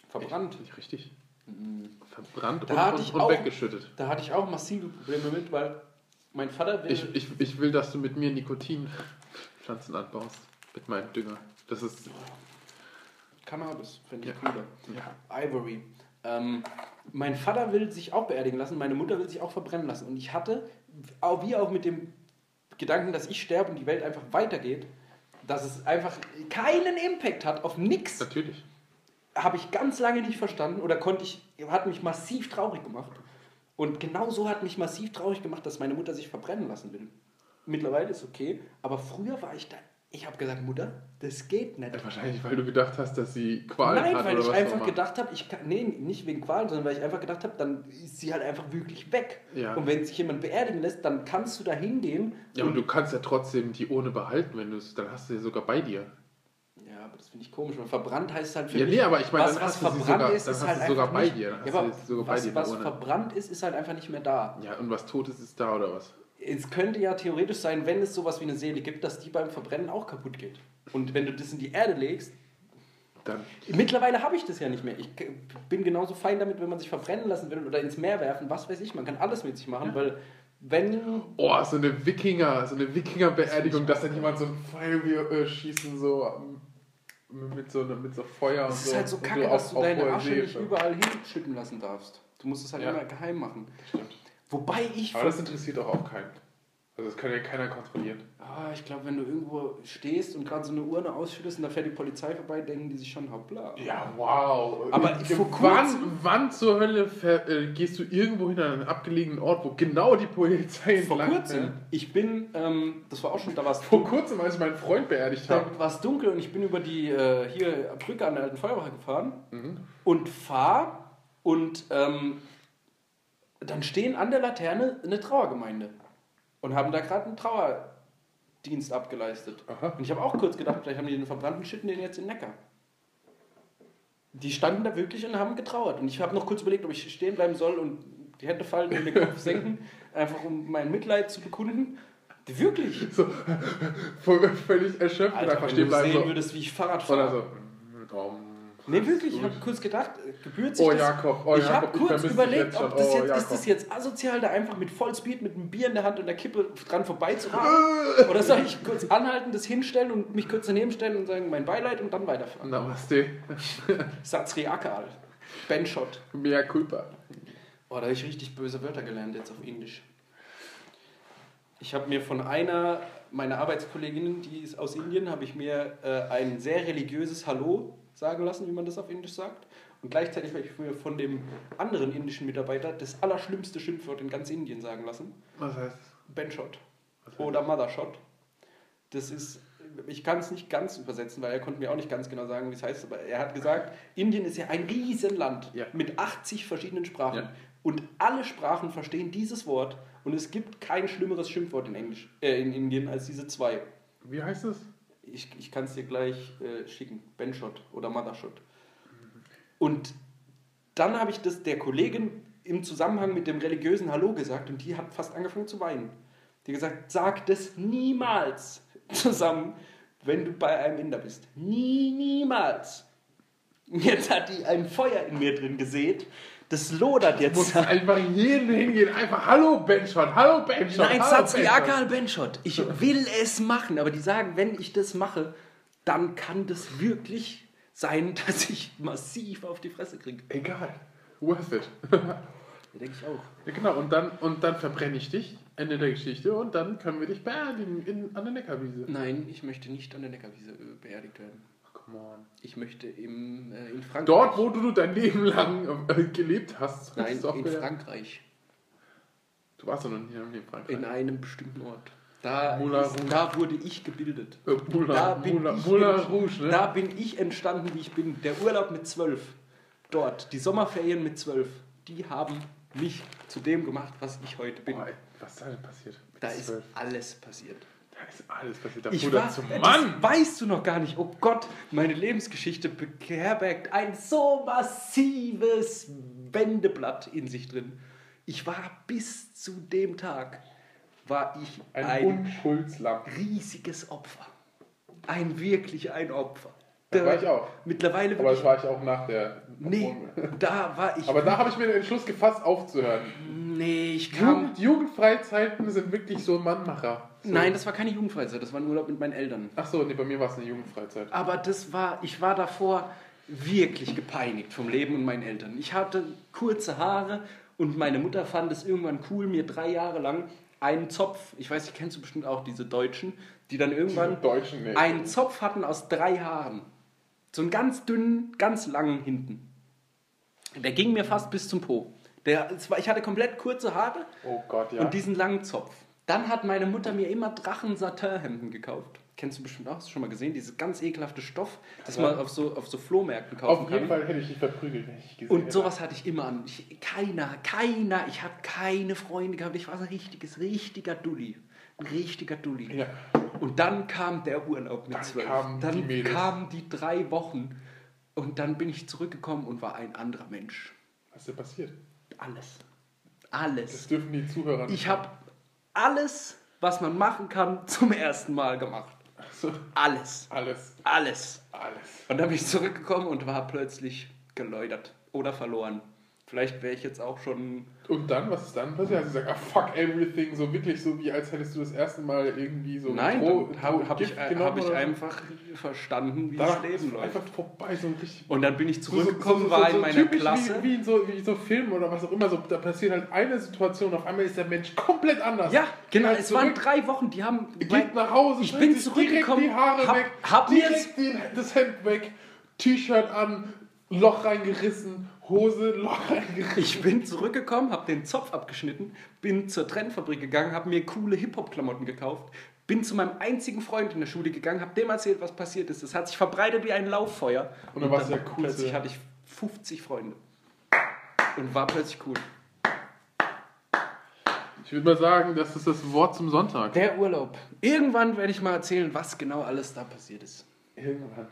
Verbrannt.
Nicht richtig.
Mhm.
Verbrannt
Da
und, und, und
auch-
weggeschüttet.
Da hatte ich auch massive Probleme mit, weil mein Vater will
Ich, ich, ich will, dass du mit mir Nikotinpflanzen anbaust. Mit meinem Dünger. Das ist.
Cannabis, finde ich
Ja.
cooler.
Ja.
Ivory. Ähm, mein Vater will sich auch beerdigen lassen, meine Mutter will sich auch verbrennen lassen. Und ich hatte, auch wie auch mit dem Gedanken, dass ich sterbe und die Welt einfach weitergeht, dass es einfach keinen Impact hat auf nichts,
Natürlich.
habe ich ganz lange nicht verstanden oder konnte ich, hat mich massiv traurig gemacht. Und genau so hat mich massiv traurig gemacht, dass meine Mutter sich verbrennen lassen will. Mittlerweile ist okay, aber früher war ich da. Ich habe gesagt, Mutter, das geht nicht.
Ja, wahrscheinlich, weil du gedacht hast, dass sie Qualen
Nein,
hat
weil
oder
ich
was
einfach gedacht habe, ich kann, nee, nicht wegen Qualen, sondern weil ich einfach gedacht habe, dann ist sie halt einfach wirklich weg.
Ja.
Und wenn sich jemand beerdigen lässt, dann kannst du da hingehen.
Ja, und du kannst ja trotzdem die ohne behalten, wenn du es, dann hast du sie sogar bei dir.
Ja, aber das finde ich komisch, weil verbrannt heißt halt für
Ja,
mich,
nee, aber ich meine,
was,
dann
was
hast sie
verbrannt
sogar-
ist, ist halt
sogar
einfach
bei
nicht,
dir, dann
Ja, aber
sogar bei
was,
dir,
was
ohne.
verbrannt ist, ist halt einfach nicht mehr da.
Ja, und was Totes ist da oder was?
Es könnte ja theoretisch sein, wenn es sowas wie eine Seele gibt, dass die beim Verbrennen auch kaputt geht. Und wenn du das in die Erde legst,
Dann.
mittlerweile habe ich das ja nicht mehr. Ich bin genauso fein damit, wenn man sich verbrennen lassen will oder ins Meer werfen, was weiß ich. Man kann alles mit sich machen, weil wenn
Oh, so eine Wikinger, so eine Wikinger-Beerdigung, dass dann jemand so ein Pfeil äh, schießen, so ähm, mit so, mit so Feuer und
Es
so.
ist halt so kacke,
auf-
dass du deine Asche nicht überall hinschütten lassen darfst. Du musst es halt
Ja.
immer geheim machen.
Stimmt.
Wobei ich.
Aber das interessiert doch auch keinen. Also das kann ja keiner kontrollieren.
Ah, ich glaube, wenn du irgendwo stehst und gerade so eine Urne ausschüttest und da fährt die Polizei vorbei, denken die sich schon hoppla.
Ja, wow.
Aber
Äh,
vor
wann, wann zur Hölle fähr, äh, gehst du irgendwo hin an einen abgelegenen Ort, wo genau die Polizei
Vor
entlang
kurzem,
fährt?
ich bin, ähm, das war auch schon, da war es
Vor kurzem, als ich meinen Freund beerdigt habe.
Da war es dunkel und ich bin über die äh, hier Brücke an der alten Feuerwache gefahren
Mhm.
und fahr und ähm, dann stehen an der Laterne eine Trauergemeinde und haben da gerade einen Trauerdienst abgeleistet.
Aha.
Und ich habe auch kurz gedacht, vielleicht haben die den verbrannten Schitten den jetzt in Neckar. Die standen da wirklich und haben getrauert. Und ich habe noch kurz überlegt, ob ich stehen bleiben soll und die Hände fallen und den Kopf senken, einfach um mein Mitleid zu bekunden. Wirklich.
So, völlig erschöpft
Alter,
einfach
wenn
stehen
du
bleiben.
sehen
So.
würdest, wie ich Fahrrad
Oder
fahre.
so. Um,
Nee, wirklich, ich habe kurz gedacht, äh, gebührt sich
Oh
das?
Jakob, oh
ich habe kurz überlegt, ob das
Oh,
jetzt, ist
Jakob.
das jetzt asozial, da einfach mit Vollspeed, mit einem Bier in der Hand und der Kippe dran vorbeizufahren? Oder soll ich kurz anhalten, das hinstellen und mich kurz daneben stellen und sagen, mein Beileid und dann weiterfahren?
Namaste.
Satsriakal. Benshot.
Mea culpa.
Oh, da habe ich richtig böse Wörter gelernt jetzt auf Indisch. Ich habe mir von einer meiner Arbeitskolleginnen, die ist aus Indien, habe ich mir äh, ein sehr religiöses Hallo sagen lassen, wie man das auf Indisch sagt. Und gleichzeitig habe ich mir von dem anderen indischen Mitarbeiter das allerschlimmste Schimpfwort in ganz Indien sagen lassen.
Was heißt
Benshot.
Was heißt
Oder Mothershot. Das ist, ich kann es nicht ganz übersetzen, weil er konnte mir auch nicht ganz genau sagen, wie es heißt, aber er hat gesagt, Indien ist ja ein Riesenland
Ja.
mit 80 verschiedenen Sprachen.
Ja.
Und alle Sprachen verstehen dieses Wort und es gibt kein schlimmeres Schimpfwort in, Englisch, äh, in Indien als diese zwei.
Wie heißt es?
Ich, ich kann es dir gleich äh, schicken. Benshot oder Mothershot. Und dann habe ich das der Kollegin im Zusammenhang mit dem religiösen Hallo gesagt und die hat fast angefangen zu weinen. Die hat gesagt, sag das niemals zusammen, wenn du bei einem Inder bist. Nie, niemals. Jetzt hat die ein Feuer in mir drin gesät. Das lodert
Du musst
jetzt.
einfach jeden hingehen, einfach Hallo Benchot, Hallo Benchot.
Nein, Satz
Benchot.
Akal Benshot. Ich will es machen, aber die sagen, wenn ich das mache, dann kann das wirklich sein, dass ich massiv auf die Fresse kriege.
Egal. Worth it.
Ja, denke ich auch.
Ja, genau, und dann, und dann verbrenne ich dich, Ende der Geschichte, und dann können wir dich beerdigen in, an der Neckarwiese.
Nein, ich möchte nicht an der Neckarwiese äh, beerdigt werden. Ich möchte im, äh, in Frankreich.
Dort, wo du dein Leben lang äh, gelebt hast,
Nein, in Frankreich.
Du warst doch noch nie in Frankreich.
In einem bestimmten Ort. Da, ist, da wurde ich gebildet.
Äh, Moulin,
Da bin,
Moulin,
ich,
Moulin Rouge, ne?
da bin ich entstanden, wie ich bin. Der Urlaub mit zwölf. Dort. Die Sommerferien mit zwölf. Die haben mich zu dem gemacht, was ich heute bin.
Boah, ey, was ist da denn passiert? Mit
Da ist
zwölf?
alles passiert.
Da ist alles passiert. Da
Ich war,
zum
das
Mann.
weißt du noch gar nicht. Oh Gott, meine Lebensgeschichte beherbergt ein so massives Wendeblatt in sich drin. Ich war bis zu dem Tag, war ich
Ein,
ein, riesiges Opfer. Ein wirklich ein Opfer.
Da war ich auch.
Mittlerweile
Aber das
ich,
war ich auch nach der.
nee, da war ich,
Aber da habe ich mir den Entschluss gefasst, aufzuhören.
nee, ich kam,
Jugend, Jugendfreizeiten sind wirklich so Mannmacher. So.
nein, das war keine Jugendfreizeit, das war ein Urlaub mit meinen Eltern.
Ach so, nee, bei mir war es eine Jugendfreizeit.
Aber das war, ich war davor wirklich gepeinigt vom Leben und meinen Eltern. Ich hatte kurze Haare und meine Mutter fand es irgendwann cool, mir drei Jahre lang einen Zopf, ich weiß, nicht, kennst du bestimmt auch diese Deutschen, die dann irgendwann
Deutschen, nee.
einen Zopf hatten aus drei Haaren. So einen ganz dünnen, ganz langen hinten. Der ging mir fast bis zum Po. Der, ich hatte komplett kurze Haare
Oh Gott, ja.
und diesen langen Zopf. Dann hat meine Mutter mir immer Drachen-Satin-Hemden gekauft. Kennst du bestimmt auch, hast du schon mal gesehen? Dieses ganz ekelhafte Stoff, das
Ja.
man auf so, auf so Flohmärkten kaufen
Auf jeden
kann.
Fall hätte ich dich verprügelt, wenn ich gesehen
Und
hätte.
sowas hatte ich immer an. Ich, keiner, keiner, ich habe keine Freunde gehabt. Ich war so ein richtiges, richtiger Dulli. Ein richtiger Dulli.
Ja.
Und dann kam der Urlaub mit
Dann
zwölf.
kamen die
Dann
Mädels.
kamen die drei Wochen. Und dann bin ich zurückgekommen und war ein anderer Mensch.
Was ist denn passiert?
Alles.
Das
Alles.
dürfen die Zuhörer nicht.
Ich habe alles, was man machen kann, zum ersten Mal gemacht.
So,
Alles.
alles,
Alles.
alles.
Und dann bin ich zurückgekommen und war plötzlich geläutert oder verloren. Vielleicht wäre ich jetzt auch schon.
Und dann, was ist dann passiert? Hast du gesagt, ah, fuck everything, so wirklich so, wie als hättest du das erste Mal irgendwie so
Nein, dann habe hab ich, hab ich einfach verstanden, wie das Leben läuft.
einfach vorbei, so richtig.
Und dann bin ich
So- so-
zurückgekommen,
so- so-
war in meiner Klasse.
Wie, wie, in so, wie so Filmen oder was auch immer, so, da passiert halt eine Situation, auf einmal ist der Mensch komplett anders.
Ja, genau. Es waren
zurück,
drei Wochen, die haben.
Geht nach Hause,
Ich bin zurückgekommen,
direkt die Haare
hab-
weg,
hab
direkt den, das Hemd weg, T-Shirt an, Loch reingerissen, Hose, Loch reingerissen.
Ich bin zurückgekommen, habe den Zopf abgeschnitten, bin zur Trendfabrik gegangen, habe mir coole Hip-Hop-Klamotten gekauft, bin zu meinem einzigen Freund in der Schule gegangen, habe dem erzählt, was passiert ist. Es hat sich verbreitet wie ein Lauffeuer.
Und dann warst du der Coolste.
Plötzlich hatte ich 50 Freunde. Und war plötzlich cool.
Ich würde mal sagen, das ist das Wort zum Sonntag.
Der Urlaub. Irgendwann werde ich mal erzählen, was genau alles da passiert ist.
Irgendwann.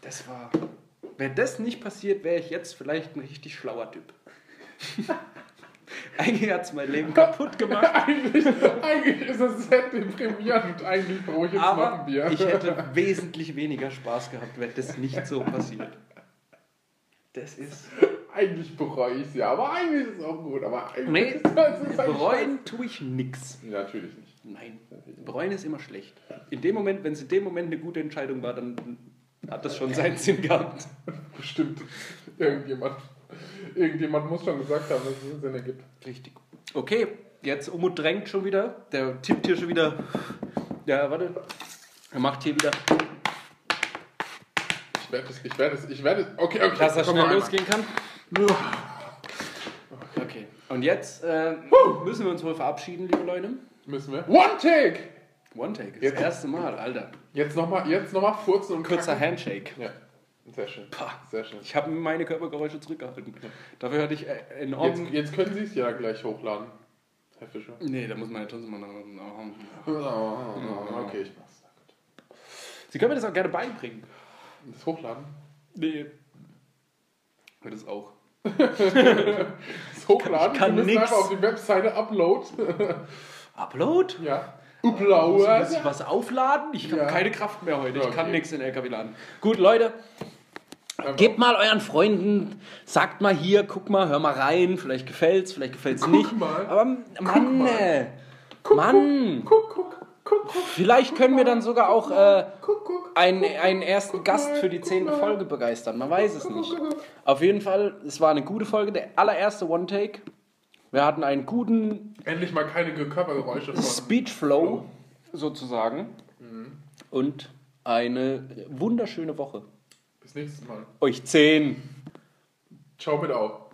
Das war. Wäre das nicht passiert, wäre ich jetzt vielleicht ein richtig schlauer Typ. Eigentlich hat es mein Leben kaputt gemacht.
eigentlich, eigentlich ist das sehr deprimierend. Eigentlich brauche ich jetzt noch
Aber
ein Bier.
ich hätte wesentlich weniger Spaß gehabt, wäre das nicht so passiert. Das ist.
Eigentlich bereue ich es ja, aber eigentlich ist es auch gut. Aber eigentlich
Nee,
ist ist
bereuen tue ich nix.
Ja, natürlich nicht.
Nein, bereuen ist immer schlecht. In dem Moment, wenn es in dem Moment eine gute Entscheidung war, dann hat das schon seinen Sinn gehabt.
Bestimmt. Irgendjemand, irgendjemand muss schon gesagt haben, dass es einen Sinn ergibt.
Richtig. Okay, jetzt Umut drängt schon wieder. Der tippt hier schon wieder. Ja, warte. Er macht hier wieder,
Ich werde es, ich werde es, ich werde es. Okay, okay.
dass er schnell losgehen kann. Okay. Und jetzt äh, müssen wir uns wohl verabschieden, liebe Leute.
Müssen wir. One Take!
One-Take, das
Jetzt-
erste Mal, Alter.
Jetzt nochmal jetzt noch mal furzen und
Kurzer
kacken.
Handshake.
Ja, sehr schön.
Pah.
Sehr schön.
Ich habe meine Körpergeräusche zurückgehalten. Dafür hatte ich äh, enorm...
Jetzt, jetzt können Sie es ja gleich hochladen, Herr Fischer.
Nee, da muss man ja trotzdem mal...
Okay, ich mach's.
Sie können mir das auch gerne beibringen.
Das Hochladen?
Nee. Das auch.
Das Hochladen?
Ich kann
müssen
nix.
einfach auf die Webseite Upload.
Upload?
ja. Upload.
ich was aufladen? Ich habe
Ja.
keine Kraft mehr heute. Ich
Okay.
kann nichts in den LKW laden. Gut, Leute, gebt mal euren Freunden, sagt mal hier, guck mal, hör mal rein. Vielleicht gefällt's, vielleicht gefällt's
Guck
nicht.
mal.
Aber Mann,
mal.
äh,
Guck,
Mann.
Guck, guck, guck, guck.
Vielleicht können wir dann sogar auch äh,
Guck, guck.
einen, einen ersten Gast
mal,
für die
guck
zehnte
mal.
Folge begeistern. Man weiß es
Guck,
nicht.
guck, guck.
Auf jeden Fall, es war eine gute Folge, der allererste One-Take. Wir hatten einen guten
Endlich mal keine Körpergeräusche von.
Speech-Flow, sozusagen.
Mhm.
Und eine wunderschöne Woche.
Bis nächstes Mal.
Euch zehn.
Ciao mit auch.